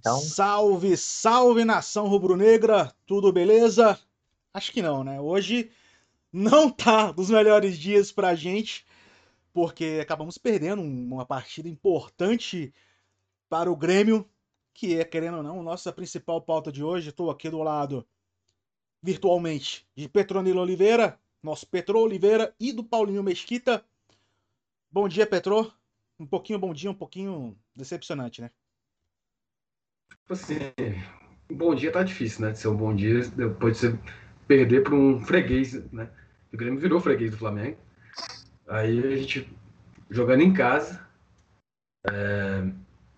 Então... Salve, salve nação rubro-negra, tudo beleza? Acho que não, né? Hoje não tá dos melhores dias pra gente, porque acabamos perdendo uma partida importante para o Grêmio, que é, querendo ou não, nossa principal pauta de hoje. Estou aqui do lado, virtualmente, de Petronilo Oliveira, nosso Petro Oliveira e do Paulinho Mesquita. Bom dia, Petro. Um pouquinho bom dia, um pouquinho decepcionante, né? Tipo assim, bom dia tá difícil, né? De ser um bom dia depois de você perder para um freguês, né? O Grêmio virou freguês do Flamengo. Aí a gente jogando em casa, é,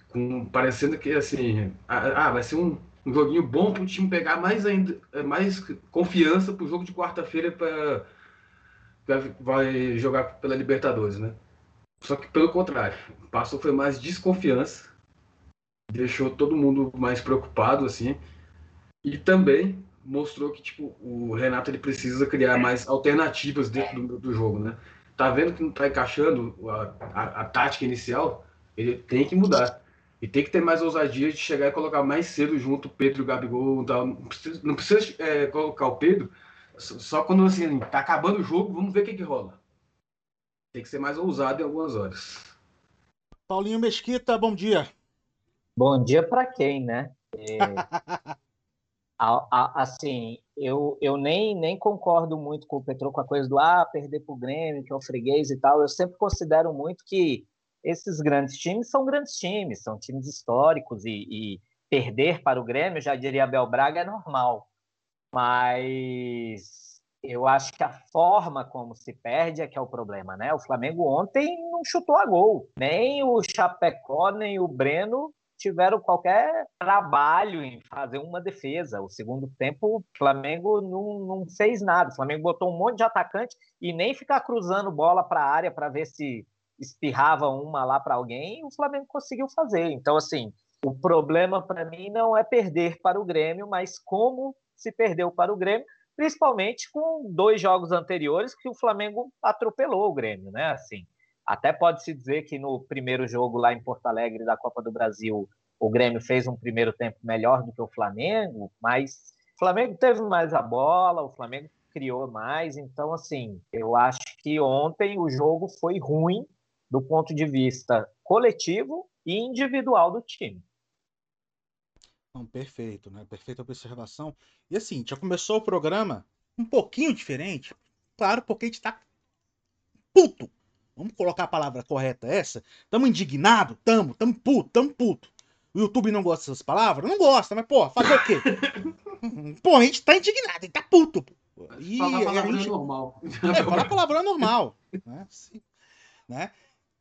com, parecendo que assim, ah, vai ser um, um joguinho bom para o time pegar mais ainda, é, mais confiança para o jogo de quarta-feira para vai jogar pela Libertadores, né? Só que pelo contrário, passou foi mais desconfiança deixou todo mundo mais preocupado, assim. E também mostrou que, tipo, o Renato ele precisa criar mais alternativas dentro do, do jogo, né? Tá vendo que não tá encaixando a, a, a, tática inicial? Ele tem que mudar. E tem que ter mais ousadia de chegar e colocar mais cedo junto Pedro e Gabigol. Não precisa, não precisa é, colocar o Pedro só quando, assim, tá acabando o jogo, vamos ver o que que rola. Tem que ser mais ousado em algumas horas. Paulinho Mesquita, bom dia. Bom dia para quem, né? É, a, a, assim, eu, eu nem, nem concordo muito com o Petro com a coisa do ah, perder para o Grêmio, que é o freguês e tal. Eu sempre considero muito que esses grandes times são grandes times, são times históricos e, e perder para o Grêmio, já diria Abel Braga, é normal. Mas eu acho que a forma como se perde é que é o problema, né? O Flamengo ontem não chutou a gol. Nem o Chapecó, nem o Breno tiveram qualquer trabalho em fazer uma defesa. O segundo tempo, o Flamengo não, não fez nada. O Flamengo botou um monte de atacante e nem ficar cruzando bola para a área para ver se espirrava uma lá para alguém, o Flamengo conseguiu fazer. Então, assim, o problema para mim não é perder para o Grêmio, mas como se perdeu para o Grêmio, principalmente com dois jogos anteriores que o Flamengo atropelou o Grêmio, né? Assim, até pode-se dizer que no primeiro jogo lá em Porto Alegre da Copa do Brasil, o Grêmio fez um primeiro tempo melhor do que o Flamengo, mas o Flamengo teve mais a bola, o Flamengo criou mais. Então, assim, eu acho que ontem o jogo foi ruim do ponto de vista coletivo e individual do time. Não, perfeito, né? Perfeita observação. E assim, já começou o programa um pouquinho diferente. Claro, porque a gente tá puto Vamos colocar a palavra correta essa? Tamo indignado? Tamo, tamo puto, tamo puto. O YouTube não gosta dessas palavras? Não gosta, mas, pô, fazer o quê? pô, a gente tá indignado, a gente tá puto. Pô. E falar palavrão gente... é normal. É, falar palavrão é normal. né? né?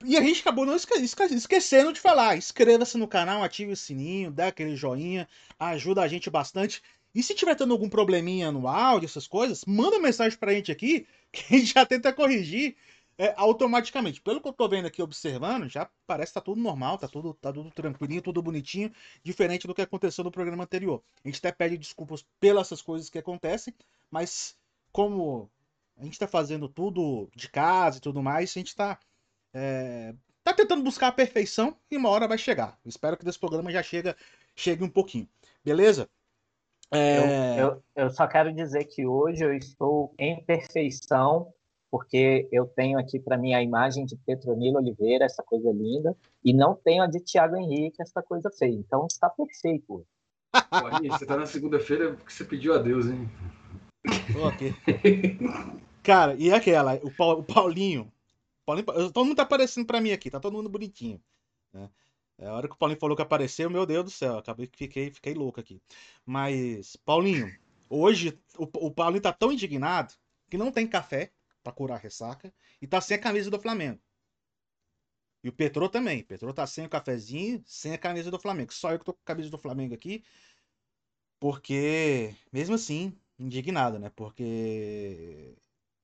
E a gente acabou não esque esquecendo de falar. Inscreva-se no canal, ative o sininho, dá aquele joinha, ajuda a gente bastante. E se tiver tendo algum probleminha no áudio, essas coisas, manda mensagem pra gente aqui, que a gente já tenta corrigir é, automaticamente. Pelo que eu tô vendo aqui, observando, já parece que tá tudo normal, tá tudo, tá tudo tranquilinho, tudo bonitinho, diferente do que aconteceu no programa anterior. A gente até pede desculpas pelas essas coisas que acontecem, mas como a gente tá fazendo tudo de casa e tudo mais, a gente tá, é, tá tentando buscar a perfeição e uma hora vai chegar. espero que desse programa já chega, chegue um pouquinho. Beleza? É... Eu, eu, eu só quero dizer que hoje eu estou em perfeição porque eu tenho aqui para mim a imagem de Petronilo Oliveira, essa coisa linda, e não tenho a de Thiago Henrique, essa coisa feia. Então está perfeito. Pô, você está na segunda-feira porque você pediu a Deus, hein? Ok. Cara, e aquela, o, o Paulinho, Paulinho. Todo mundo tá aparecendo para mim aqui, tá todo mundo bonitinho. Né? É, a hora que o Paulinho falou que apareceu, meu Deus do céu, acabei fiquei, fiquei louco aqui. Mas, Paulinho, hoje o, o Paulinho tá tão indignado que não tem café para curar a ressaca e tá sem a camisa do Flamengo. E o Petrô também. O Petrô tá sem o cafezinho, sem a camisa do Flamengo. Só eu que tô com a camisa do Flamengo aqui. Porque, mesmo assim, indignado, né? Porque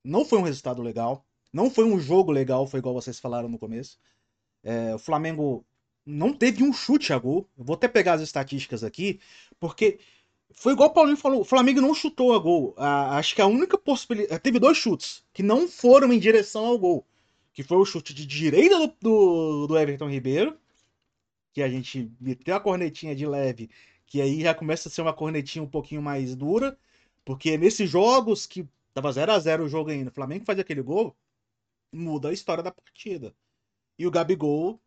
não foi um resultado legal. Não foi um jogo legal, foi igual vocês falaram no começo. É, o Flamengo não teve um chute a gol. Eu vou até pegar as estatísticas aqui, porque foi igual o Paulinho falou, o Flamengo não chutou a gol. Ah, acho que a única possibilidade. Teve dois chutes que não foram em direção ao gol. Que foi o chute de direita do, do, do Everton Ribeiro que a gente meteu a cornetinha de leve, que aí já começa a ser uma cornetinha um pouquinho mais dura, porque nesses jogos que tava 0 a 0 o jogo ainda, o Flamengo faz aquele gol, muda a história da partida. E o Gabigol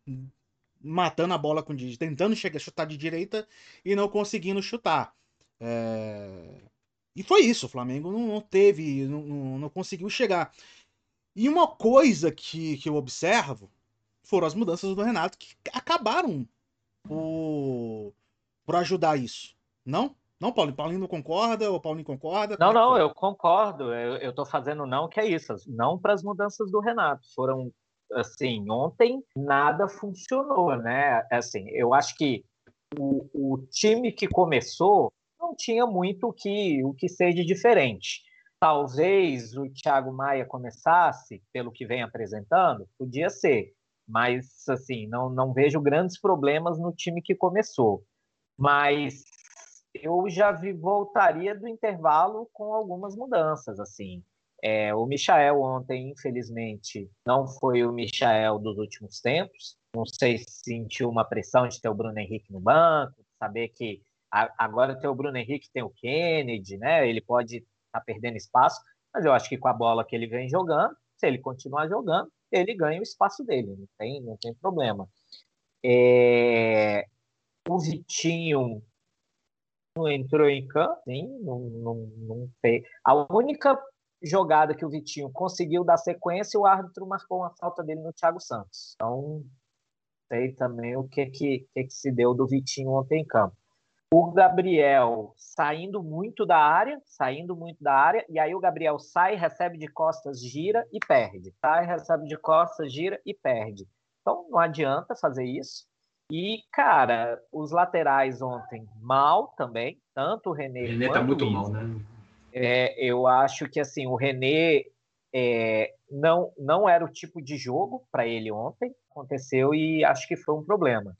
matando a bola com tentando chegar chutar de direita e não conseguindo chutar. É... E foi isso, o Flamengo não, não teve, não, não, conseguiu chegar. E uma coisa que, que eu observo foram as mudanças do Renato que acabaram por, por ajudar isso. Não? Não, Paulinho? Paulinho não concorda? Ou Paulinho concorda? Não, não, eu concordo. Eu, eu tô fazendo não, que é isso. Não para as mudanças do Renato. Foram, assim, ontem nada funcionou, né? Assim, eu acho que o, o time que começou não tinha muito o que, o que ser de diferente. Talvez o Thiago Maia começasse, pelo que vem apresentando, podia ser, mas assim, não, não vejo grandes problemas no time que começou. Mas eu já vi, voltaria do intervalo com algumas mudanças, assim. É, o Michael ontem, infelizmente, não foi o Michael dos últimos tempos. Não sei se sentiu uma pressão de ter o Bruno Henrique no banco, saber que Agora tem o Bruno Henrique, tem o Kennedy, né? Ele pode estar tá perdendo espaço, mas eu acho que com a bola que ele vem jogando, se ele continuar jogando, ele ganha o espaço dele, não tem, não tem problema. É... O Vitinho não entrou em campo, sim, não, não, não fez. A única jogada que o Vitinho conseguiu dar sequência, o árbitro marcou uma falta dele no Thiago Santos. Então, sei também o que que, que, que se deu do Vitinho ontem em campo o Gabriel saindo muito da área, saindo muito da área, e aí o Gabriel sai, recebe de costas, gira e perde. Sai, recebe de costas, gira e perde. Então não adianta fazer isso. E, cara, os laterais ontem mal também, tanto o René. O René tá muito mal, né? É, eu acho que assim, o René é, não, não era o tipo de jogo para ele ontem, aconteceu e acho que foi um problema.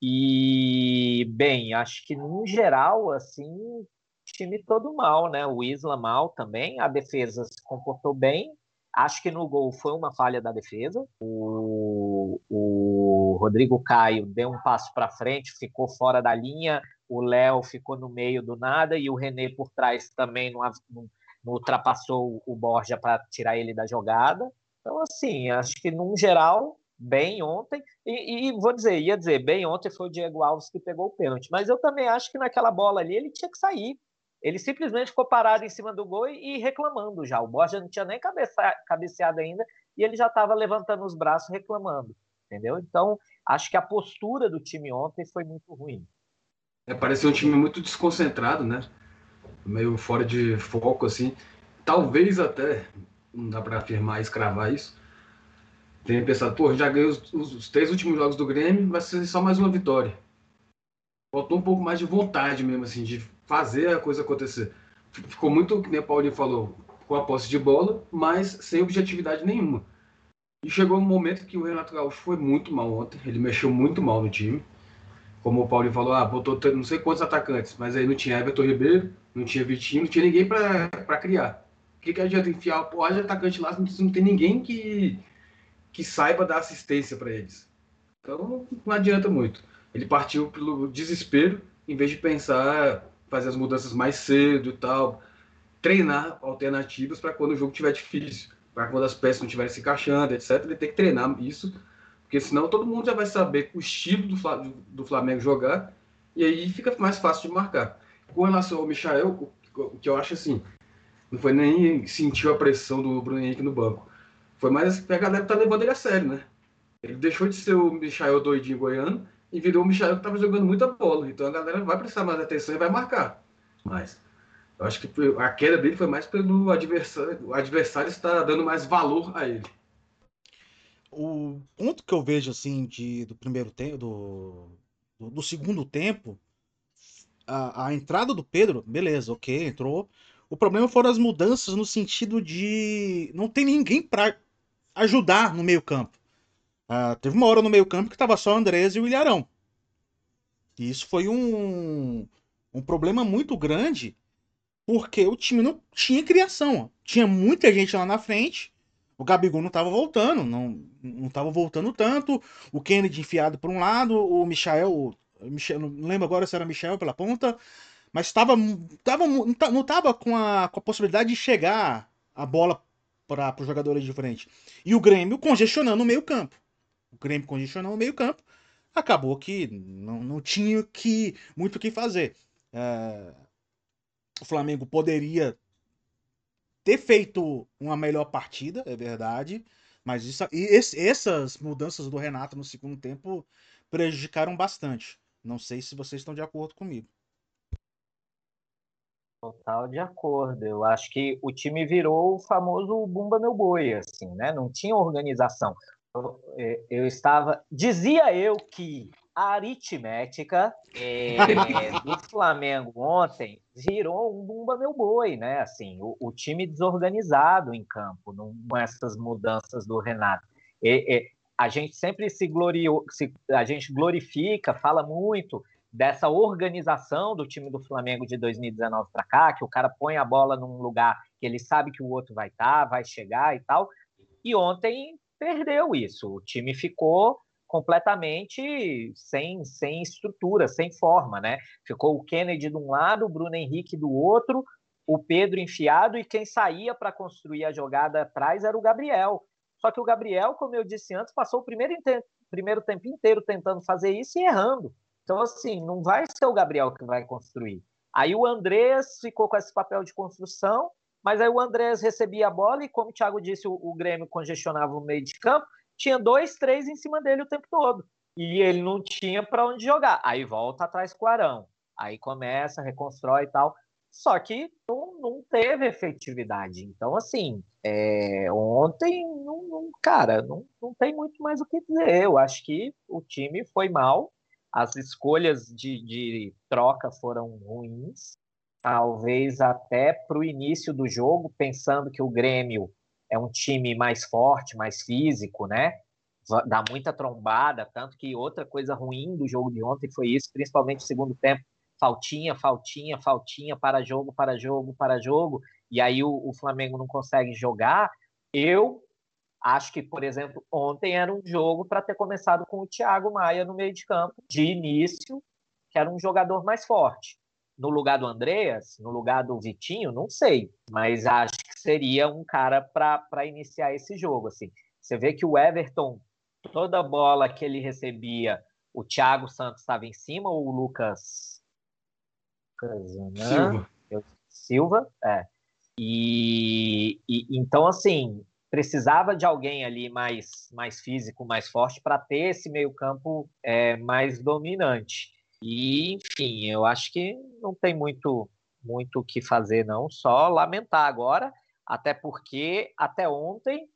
E, bem, acho que no geral, assim, time todo mal, né? O Isla mal também, a defesa se comportou bem. Acho que no gol foi uma falha da defesa. O, o Rodrigo Caio deu um passo para frente, ficou fora da linha. O Léo ficou no meio do nada e o René por trás também não, não, não ultrapassou o Borja para tirar ele da jogada. Então, assim, acho que no geral bem ontem. E, e, vou dizer, ia dizer, bem ontem foi o Diego Alves que pegou o pênalti. Mas eu também acho que naquela bola ali ele tinha que sair. Ele simplesmente ficou parado em cima do gol e, reclamando já. O Borja não tinha nem cabeça, cabeceado ainda e ele já estava levantando os braços reclamando. Entendeu? Então, acho que a postura do time ontem foi muito ruim. É, parecia um time muito desconcentrado, né? Meio fora de foco, assim. Talvez até, não dá para afirmar, escravar isso, tenha pensado, pô, já ganhei os, os, os, três últimos jogos do Grêmio, vai ser só mais uma vitória. Faltou um pouco mais de vontade mesmo, assim, de fazer a coisa acontecer. Ficou muito, como o Paulinho falou, com a posse de bola, mas sem objetividade nenhuma. E chegou um momento que o Renato Gaúcho foi muito mal ontem, ele mexeu muito mal no time. Como o Paulinho falou, ah, botou não sei quantos atacantes, mas aí não tinha Everton Ribeiro, não tinha Vitinho, não tinha ninguém para criar. O que, que adianta enfiar o de atacante lá se não tem ninguém que, que saiba dar assistência para eles. Então não adianta muito. Ele partiu pelo desespero, em vez de pensar fazer as mudanças mais cedo e tal, treinar alternativas para quando o jogo estiver difícil, para quando as peças não estiverem se encaixando, etc. Ele tem que treinar isso, porque senão todo mundo já vai saber o estilo do Flamengo jogar e aí fica mais fácil de marcar. Com relação ao Michael, o que eu acho assim, não foi nem sentiu a pressão do Bruno Henrique no banco. Foi mais que a galera tá levando ele a sério, né? Ele deixou de ser o Michael doidinho goiano e virou o Michael que tava jogando muita bola. Então a galera vai prestar mais atenção e vai marcar. Mas eu acho que a queda dele foi mais pelo adversário. O adversário está dando mais valor a ele. O ponto que eu vejo assim de, do primeiro tempo, do, do, do segundo tempo, a, a, entrada do Pedro, beleza, ok, entrou. O problema foram as mudanças no sentido de não tem ninguém para ajudar no meio-campo. Uh, teve uma hora no meio-campo que estava só Andrés e o Ilharão. E isso foi um, um problema muito grande, porque o time não tinha criação. Tinha muita gente lá na frente, O Gabigol não tava voltando, não, não voltando tanto. O Kennedy enfiado por um lado, o Michael, o Michel, não lembro agora se era Michel pela ponta, mas tava, tava, não tava com a, com a possibilidade de chegar a bola para os jogadores de frente. E o Grêmio congestionando o meio campo. O Grêmio congestionando o meio campo. Acabou que não, não tinha que, muito o que fazer. É, o Flamengo poderia ter feito uma melhor partida, é verdade. Mas isso, esse, essas mudanças do Renato no segundo tempo prejudicaram bastante. Não sei se vocês estão de acordo comigo. Total de acordo. Eu acho que o time virou o famoso Bumba Meu Boi, assim, né? Não tinha organização. Eu, é, eu estava. Dizia eu que a aritmética é, do Flamengo ontem virou um bumba meu boi, né? Assim, o, o time desorganizado em campo, não, com essas mudanças do Renato. E, e, a gente sempre se gloriou, se, a gente glorifica, fala muito dessa organização do time do Flamengo de 2019 para cá, que o cara põe a bola num lugar que ele sabe que o outro vai estar, tá, vai chegar e tal. E ontem perdeu isso. O time ficou completamente sem, sem estrutura, sem forma, né? Ficou o Kennedy de um lado, o Bruno Henrique do outro, o Pedro enfiado e quem saía para construir a jogada atrás era o Gabriel. Só que o Gabriel, como eu disse antes, passou o primeiro, primeiro tempo inteiro tentando fazer isso e errando. Então, assim, não vai ser o Gabriel que vai construir. Aí o Andrés ficou com esse papel de construção, mas aí o Andrés recebia a bola e, como o Thiago disse, o, o Grêmio congestionava o meio de campo, tinha dois, três em cima dele o tempo todo. E ele não tinha para onde jogar. Aí volta atrás com o Arão. Aí começa, reconstrói e tal. Só que não, não teve efetividade. Então, assim, é, ontem, não, não, cara, não, não tem muito mais o que dizer. Eu acho que o time foi mal. As escolhas de, de troca foram ruins. Talvez até para o início do jogo, pensando que o Grêmio é um time mais forte, mais físico, né? Dá muita trombada, tanto que outra coisa ruim do jogo de ontem foi isso, principalmente no segundo tempo, faltinha, faltinha, faltinha, para jogo, para jogo, para jogo, e aí o, o Flamengo não consegue jogar. Eu acho que, por exemplo, ontem era um jogo para ter começado com o Thiago Maia no meio de campo, de início, que era um jogador mais forte no lugar do Andreas, no lugar do Vitinho, não sei, mas acho que seria um cara para iniciar esse jogo. Assim. Você vê que o Everton, toda bola que ele recebia, o Thiago Santos estava em cima, ou o Lucas. Silva. Silva, é. E, e, então, assim, precisava de alguém ali mais, mais físico, mais forte, para ter esse meio-campo é, mais dominante. E, enfim, eu acho que não tem muito muito o que fazer, não, só lamentar agora, até porque até ontem,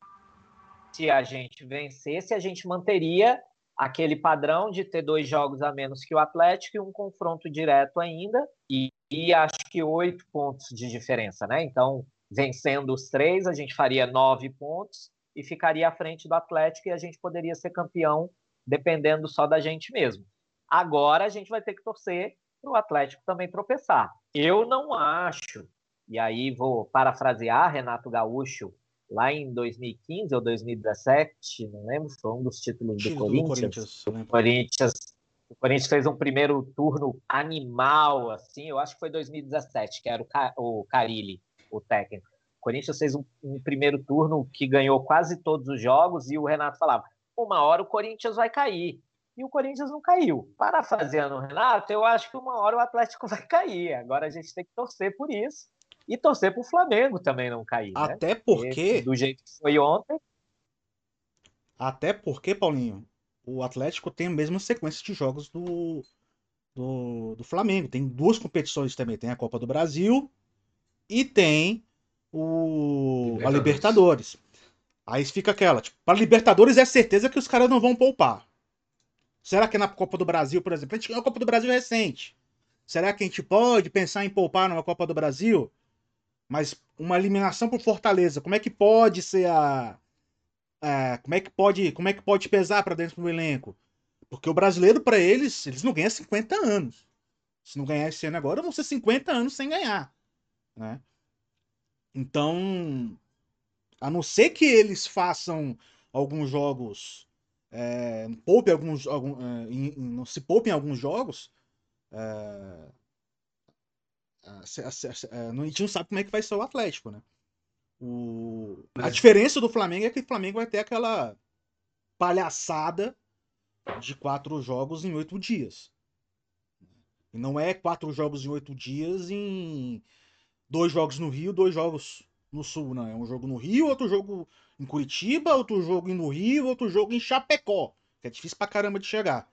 se a gente vencesse, a gente manteria aquele padrão de ter dois jogos a menos que o Atlético e um confronto direto ainda, e, e acho que oito pontos de diferença, né? Então, vencendo os três, a gente faria nove pontos e ficaria à frente do Atlético e a gente poderia ser campeão dependendo só da gente mesmo. Agora a gente vai ter que torcer para o Atlético também tropeçar. Eu não acho, e aí vou parafrasear Renato Gaúcho, lá em 2015 ou 2017, não lembro, foi um dos títulos do Corinthians. Corinthians, o Corinthians. O Corinthians fez um primeiro turno animal, assim, eu acho que foi 2017, que era o, Car o Carilli, o técnico. O Corinthians fez um, um primeiro turno que ganhou quase todos os jogos e o Renato falava: uma hora o Corinthians vai cair e o Corinthians não caiu. Parafraseando o Renato, eu acho que uma hora o Atlético vai cair. Agora a gente tem que torcer por isso e torcer para o Flamengo também não cair. Né? Até né? porque. do jeito que foi ontem. Até porque, Paulinho, o Atlético tem a mesma sequência de jogos do, do, do Flamengo. Tem duas competições também. Tem a Copa do Brasil e tem o, Libertadores. a Libertadores. Aí fica aquela, tipo, para Libertadores é certeza que os caras não vão poupar. Será que na Copa do Brasil, por exemplo, a gente ganhou a Copa do Brasil recente. Será que a gente pode pensar em poupar numa Copa do Brasil? Mas uma eliminação por Fortaleza, como é que pode ser a, a como é que pode, como é que pode pesar para dentro do elenco? Porque o brasileiro para eles, eles não ganham 50 anos. Se não ganhar esse ano agora, vão ser 50 anos sem ganhar, né? Então, a não ser que eles façam alguns jogos. É, poupe alguns. Algum, é, em, se poupem alguns jogos. É, a, a, a, a, gente não sabe como é que vai ser o Atlético, né? O, a diferença do Flamengo é que o Flamengo vai ter aquela palhaçada de quatro jogos em oito dias. E não é quatro jogos em oito dias em dois jogos no Rio, dois jogos no Sul, não. É um jogo no Rio, outro jogo em Curitiba, outro jogo no Rio, outro jogo em Chapecó. Que é difícil pra caramba de chegar.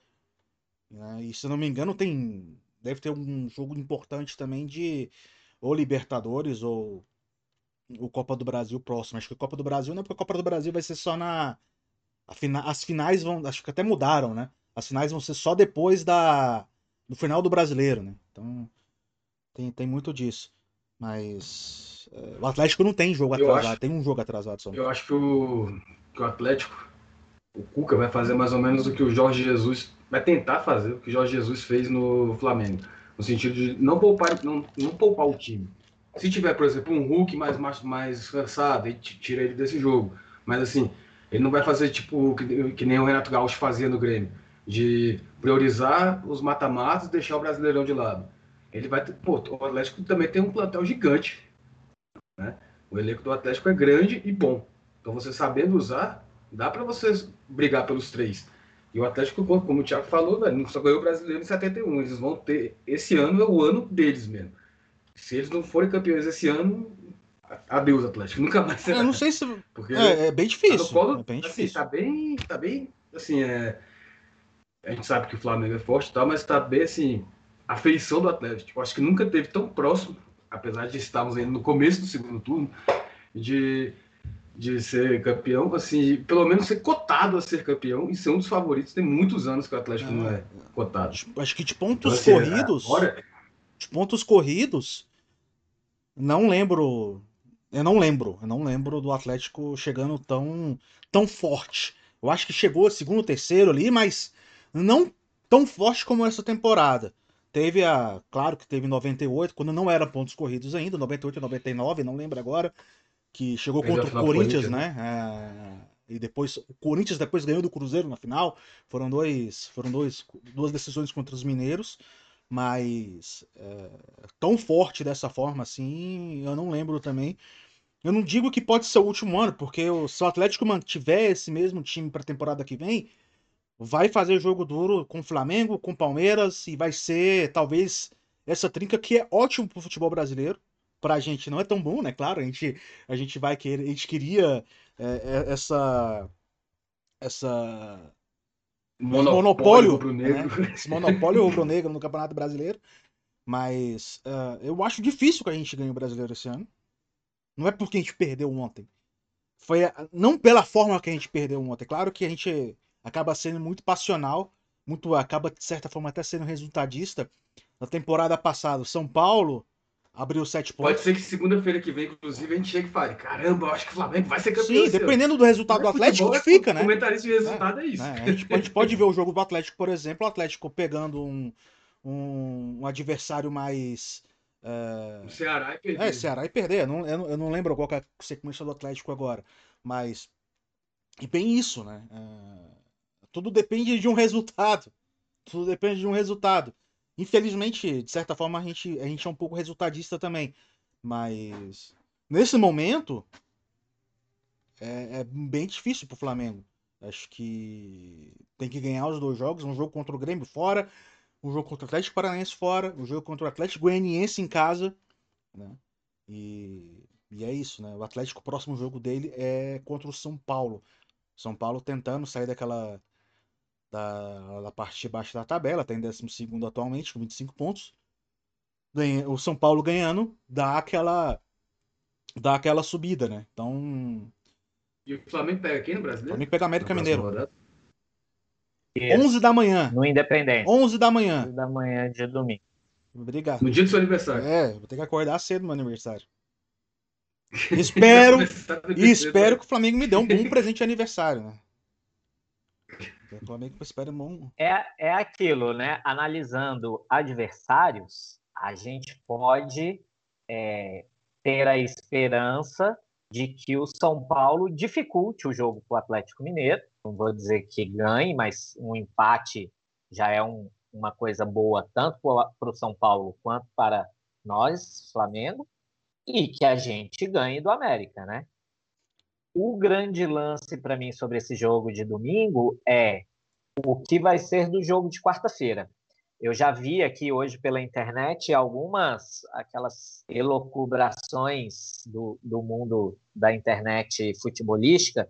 Né? E se não me engano, tem. Deve ter um jogo importante também de ou Libertadores ou o Copa do Brasil próximo. Acho que a Copa do Brasil não, porque a Copa do Brasil vai ser só na. As finais vão. Acho que até mudaram, né? As finais vão ser só depois da. No final do brasileiro, né? Então. Tem, tem muito disso. Mas. É, o Atlético não tem jogo atrasado. Acho, tem um jogo atrasado só. Eu acho que o, que o Atlético. O Cuca vai fazer mais ou menos o que o Jorge Jesus. Vai tentar fazer o que o Jorge Jesus fez no Flamengo. No sentido de não poupar, não, não poupar o time se tiver, por exemplo, um Hulk mais, mais, mais cansado, ele tira ele desse jogo. Mas assim, ele não vai fazer tipo que, que nem o Renato Gaúcho fazia no Grêmio, de priorizar os mata-matas e deixar o Brasileirão de lado. Ele vai ter, pô, o Atlético também tem um plantel gigante, né? O elenco do Atlético é grande e bom. Então você sabendo usar, dá para vocês brigar pelos três. E o Atlético, como o Thiago falou, não só ganhou o Brasileiro em 71. Eles vão ter. Esse ano é o ano deles mesmo. Se eles não forem campeões esse ano, adeus Atlético, nunca mais será. Eu não sei se Porque é, é bem difícil. Tá colo, é bem assim, difícil. Tá bem, tá bem, assim, é, a gente sabe que o Flamengo é forte e tal, mas tá bem assim, a feição do Atlético. Tipo, acho que nunca teve tão próximo, apesar de estarmos ainda no começo do segundo turno, de de ser campeão, assim, pelo menos ser cotado a ser campeão e ser um dos favoritos. Tem muitos anos que o Atlético é, não é cotado. Acho que de pontos então, assim, corridos. Agora... De pontos corridos, não lembro. Eu não lembro. Eu não lembro do Atlético chegando tão, tão forte. Eu acho que chegou segundo, terceiro ali, mas não tão forte como essa temporada. Teve a. Claro que teve 98, quando não era pontos corridos ainda, 98 e 99, não lembro agora. Que chegou contra o Corinthians, né? É, e depois. O Corinthians depois ganhou do Cruzeiro na final. Foram dois. Foram dois, duas decisões contra os mineiros. Mas é, tão forte dessa forma assim, eu não lembro também. Eu não digo que pode ser o último ano, porque se o Atlético mantiver esse mesmo time para a temporada que vem, vai fazer jogo duro com o Flamengo, com o Palmeiras, e vai ser talvez essa trinca que é ótimo para o futebol brasileiro. Para a gente não é tão bom, né? Claro, a gente, a gente vai querer, a gente queria é, essa essa monopólio, monopólio né? esse monopólio rubro-negro no Campeonato Brasileiro. Mas uh, eu acho difícil que a gente ganhe o brasileiro esse ano. Não é porque a gente perdeu ontem. Foi não pela forma que a gente perdeu ontem. Claro que a gente acaba sendo muito passional, muito acaba de certa forma até sendo resultadista. Na temporada passada, São Paulo abriu sete pontos. Pode ser que segunda-feira que vem, inclusive, a gente chegue e fale: caramba, eu acho que o Flamengo vai ser campeão. Sim, dependendo do resultado do Atlético, fica, né? Comentarista de resultado é, é isso. É, a, gente, a, gente, pode ver o jogo do Atlético, por exemplo, o Atlético pegando um, um, um adversário mais. Uh... O Ceará e perder. É, Ceará e perder. Eu não, eu não lembro qual é a sequência do Atlético agora. Mas. E bem isso, né? Uh... Tudo depende de um resultado. Tudo depende de um resultado. Infelizmente, de certa forma, a gente, a gente é um pouco resultadista também. Mas nesse momento é, é bem difícil pro Flamengo. Acho que tem que ganhar os dois jogos, um jogo contra o Grêmio fora, um jogo contra o Atlético Paranaense fora, um jogo contra o Atlético Goianiense em casa, né? E, e é isso, né? O Atlético, o próximo jogo dele é contra o São Paulo. São Paulo tentando sair daquela da, da parte de baixo da tabela, está em 12 atualmente, com 25 pontos. Ganha, o São Paulo ganhando dá aquela, dá aquela subida, né? Então. E o Flamengo pega quem no Brasileiro? O Flamengo pega América Mineiro. 11 da manhã. No Independente. 11 da manhã. 11 da manhã de domingo. Obrigado. No dia do seu aniversário. É, vou ter que acordar cedo no meu aniversário. espero e espero que o Flamengo me dê um bom presente de aniversário, né? O Flamengo espera é, é aquilo, né? Analisando adversários, a gente pode é, ter a esperança de que o São Paulo dificulte o jogo para o Atlético Mineiro. Não vou dizer que ganhe, mas um empate já é um, uma coisa boa tanto para o São Paulo quanto para nós, Flamengo, e que a gente ganhe do América, né? O grande lance para mim sobre esse jogo de domingo é o que vai ser do jogo de quarta-feira. Eu já vi aqui hoje pela internet algumas aquelas elocubrações do, do mundo da internet futebolística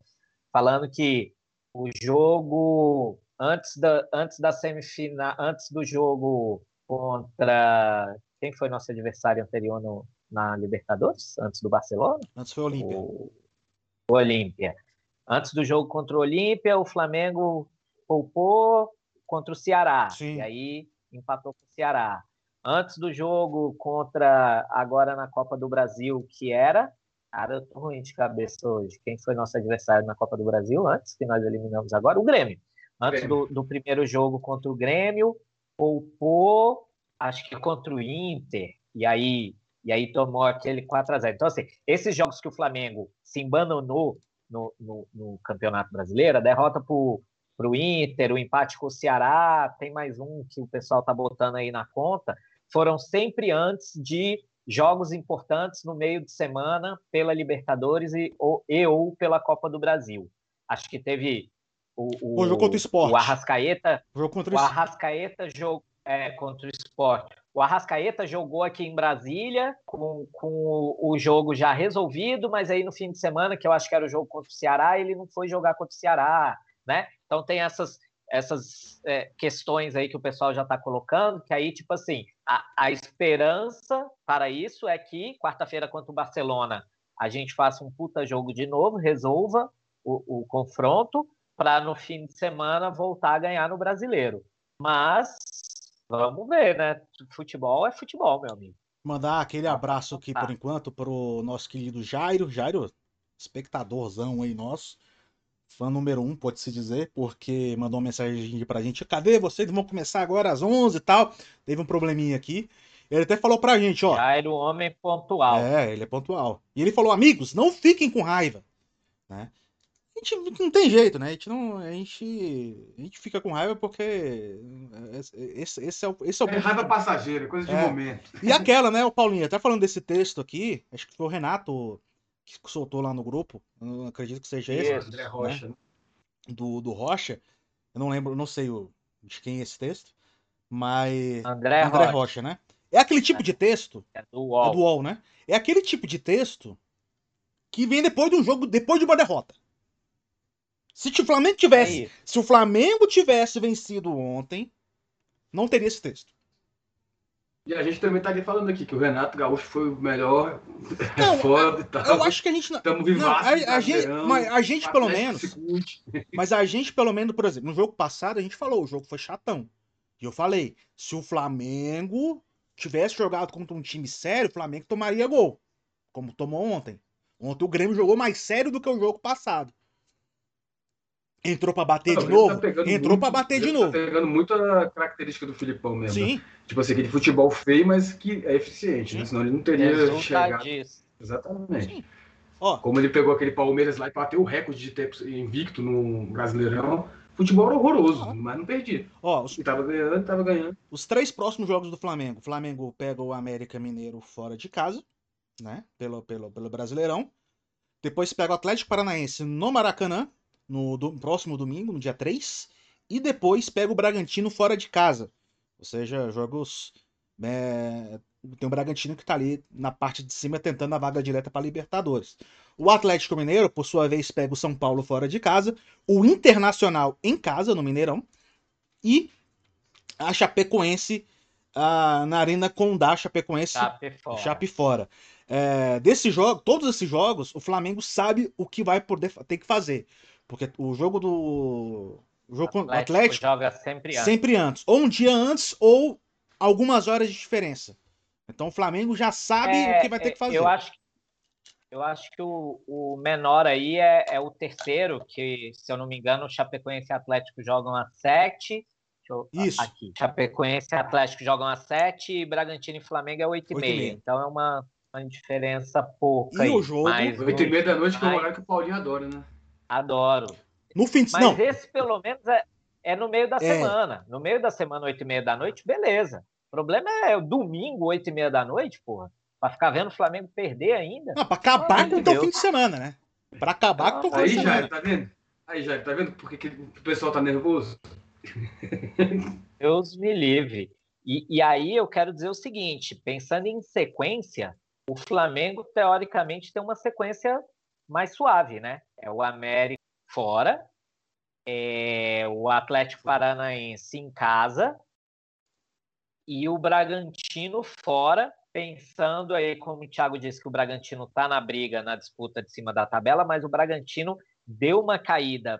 falando que o jogo antes da, antes da semifinal, antes do jogo contra quem foi nosso adversário anterior no, na Libertadores, antes do Barcelona? Antes foi o Olímpia. O, Olímpia. Antes do jogo contra o Olímpia, o Flamengo poupou contra o Ceará. Sim. E aí empatou com o Ceará. Antes do jogo contra, agora na Copa do Brasil, que era. Cara, eu tô ruim de cabeça hoje. Quem foi nosso adversário na Copa do Brasil antes, que nós eliminamos agora? O Grêmio. Antes do, do primeiro jogo contra o Grêmio, poupou, acho que contra o Inter. E aí e aí tomou aquele 4 a 0 Então, assim, esses jogos que o Flamengo se embananou no, no, no Campeonato Brasileiro, a derrota para o Inter, o empate com o Ceará, tem mais um que o pessoal está botando aí na conta, foram sempre antes de jogos importantes no meio de semana pela Libertadores e ou, e, ou pela Copa do Brasil. Acho que teve o, o, o jogo contra o esporte. O Arrascaeta. O jogo contra o Arrascaeta jogo, é, contra o esporte. O Arrascaeta jogou aqui em Brasília com, com o, jogo já resolvido, mas aí no fim de semana, que eu acho que era o jogo contra o Ceará, ele não foi jogar contra o Ceará, né? Então tem essas, essas é, questões aí que o pessoal já está colocando, que aí, tipo assim, a, a esperança para isso é que quarta-feira contra o Barcelona a gente faça um puta jogo de novo, resolva o, o confronto, para no fim de semana voltar a ganhar no brasileiro. Mas Vamos ver, né? Futebol é futebol, meu amigo. Mandar aquele abraço aqui por enquanto pro nosso querido Jairo. Jairo, espectadorzão aí nosso. Fã número um, pode-se dizer, porque mandou uma mensagem pra gente. Cadê vocês? Vão começar agora às 11 e tal. Teve um probleminha aqui. Ele até falou pra gente, ó. Jairo, homem pontual. É, ele é pontual. E ele falou, amigos, não fiquem com raiva. Né? A gente não tem jeito, né? A gente não. A gente, a gente fica com raiva porque. Esse, esse é o. Esse é, o é raiva passageira, coisa de é. momento. E aquela, né, o Paulinho, até falando desse texto aqui, acho que foi o Renato que soltou lá no grupo. não acredito que seja esse. André Rocha. Né? Do, do Rocha. Eu não lembro, não sei o, de quem é esse texto. Mas. André, André Rocha. Rocha. né? É aquele tipo de texto. É do UOL. É do UOL, né? É aquele tipo de texto que vem depois de um jogo, depois de uma derrota. Se o Flamengo tivesse, é se o Flamengo tivesse vencido ontem, não teria esse texto. E a gente também estaria tá falando aqui que o Renato Gaúcho foi o melhor não, fora e tal. Eu acho que a gente não. Estamos vivos a, a, gente, mas a gente pelo menos. Mas a gente pelo menos, por exemplo, no jogo passado a gente falou, o jogo foi chatão. E eu falei, se o Flamengo tivesse jogado contra um time sério, o Flamengo tomaria gol, como tomou ontem. Ontem o Grêmio jogou mais sério do que o jogo passado. Entrou para bater não, de novo? Tá Entrou para bater de tá novo. Tá pegando muito a característica do Filipão mesmo. Sim. Né? Tipo assim, aquele futebol feio, mas que é eficiente, né? Senão ele não teria Resulta chegado. Disso. Exatamente. Sim. Ó, Como ele pegou aquele Palmeiras lá e bateu o recorde de ter invicto no Brasileirão. Futebol era horroroso, ó. mas não perdi. Ó, os... E tava ganhando, tava ganhando. Os três próximos jogos do Flamengo. O Flamengo pega o América Mineiro fora de casa, né? Pelo, pelo, pelo Brasileirão. Depois pega o Atlético Paranaense no Maracanã no do, próximo domingo, no dia 3, e depois pega o Bragantino fora de casa. Ou seja, jogos. É, tem o Bragantino que está ali na parte de cima tentando a vaga direta para Libertadores. O Atlético Mineiro, por sua vez, pega o São Paulo fora de casa, o Internacional em casa, no Mineirão, e a Chapecoense a, na Arena Condá, Chapecoense, Chape fora. Chape fora. É, desse jogo, todos esses jogos, o Flamengo sabe o que vai poder ter que fazer. Porque o jogo do. O jogo Atlético, Atlético joga sempre antes. Sempre antes. Ou um dia antes, ou algumas horas de diferença. Então o Flamengo já sabe é, o que vai ter que fazer. Eu acho, eu acho que o, o menor aí é, é, o terceiro, que, se eu não me engano, o Chapecoense e Atlético jogam a sete. Isso. Aqui. Chapecoense e Atlético jogam a sete e Bragantino e Flamengo é oito e meia. Então é uma, uma diferença pouca. E aí, o jogo? mas Oito e meia da noite, que é Ai. horário que o Paulinho adora, né? Adoro. No fim de Mas não, esse, pelo menos, é, é no meio da É. semana. No meio da semana, oito e meia da noite, beleza. O problema é o domingo, oito e meia da noite, porra. Pra ficar vendo o Flamengo perder ainda. não, pra acabar com o teu fim de semana, né? Pra acabar com o teu fim Aí, de Jair, semana. tá vendo? Aí, Jair, tá vendo por que, que o pessoal tá nervoso? Deus me livre. E, e aí eu quero dizer o seguinte: pensando em sequência, o Flamengo, teoricamente, tem uma sequência mais suave, né? É o América fora, é o Atlético Paranaense em casa e o Bragantino fora, pensando aí, como o Thiago disse, que o Bragantino está na briga, na disputa de cima da tabela, mas o Bragantino deu uma caída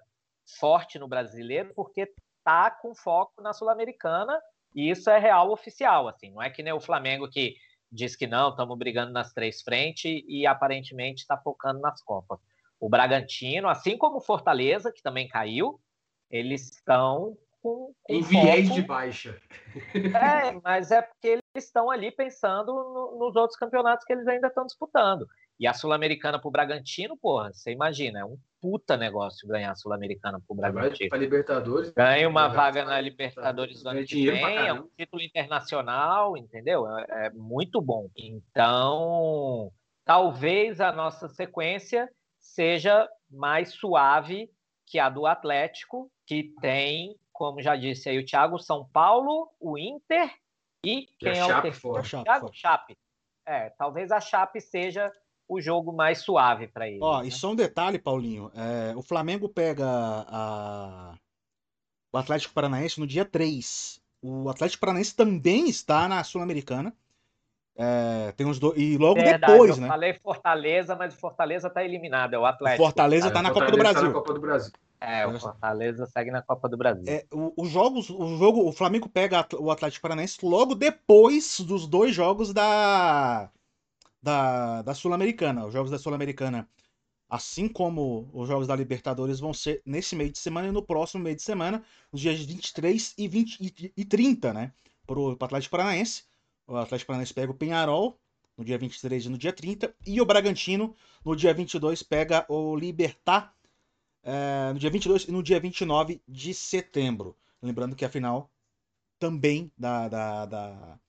forte no brasileiro porque tá com foco na Sul-Americana e isso é real oficial, assim, não é que nem o Flamengo que diz que não, estamos brigando nas três frentes e aparentemente está focando nas Copas. O Bragantino, assim como o Fortaleza, que também caiu, eles estão com, Em viés de baixa. é, mas é porque eles estão ali pensando no- nos outros campeonatos que eles ainda estão disputando. E a Sul-Americana pro Bragantino, porra, você imagina, é um puta negócio ganhar a Sul-Americana pro Bragantino. pra Libertadores. Ganha uma vaga na Libertadores do ano que vem, é um título internacional, entendeu? É, é muito bom. Então, talvez a nossa sequência seja mais suave que a do Atlético, que tem, como já disse aí o Thiago, São Paulo, o Inter e E quem é o Chape terceiro? Chape. Chape. É, talvez a Chape seja o jogo mais suave para ele. Ó, né? e só um detalhe, Paulinho. é, o Flamengo pega a- o Atlético Paranaense no dia 3. O Atlético Paranaense também está na Sul-Americana. É, tem uns dois. E logo Verdade, depois, eu né? falei Fortaleza, mas o Fortaleza está eliminado, é o O Atlético. Fortaleza Ah, tá na Copa do tá Brasil. na Copa do Brasil. É, o Fortaleza segue na Copa do Brasil. É, o- os jogos, o jogo, o Flamengo pega o Atlético Paranaense logo depois dos dois jogos da da, da Sul-Americana. Os jogos da Sul-Americana, assim como os jogos da Libertadores, vão ser nesse meio de semana e no próximo meio de semana, nos dias 23 e 20 e, e 30, né? Pro, pro Atlético Paranaense. O Atlético Paranaense pega o Penharol no dia 23 e no dia 30, e o Bragantino no dia 22 pega o Libertar é, no dia 22 e no dia 29 de setembro. Lembrando que a final também da, da, da,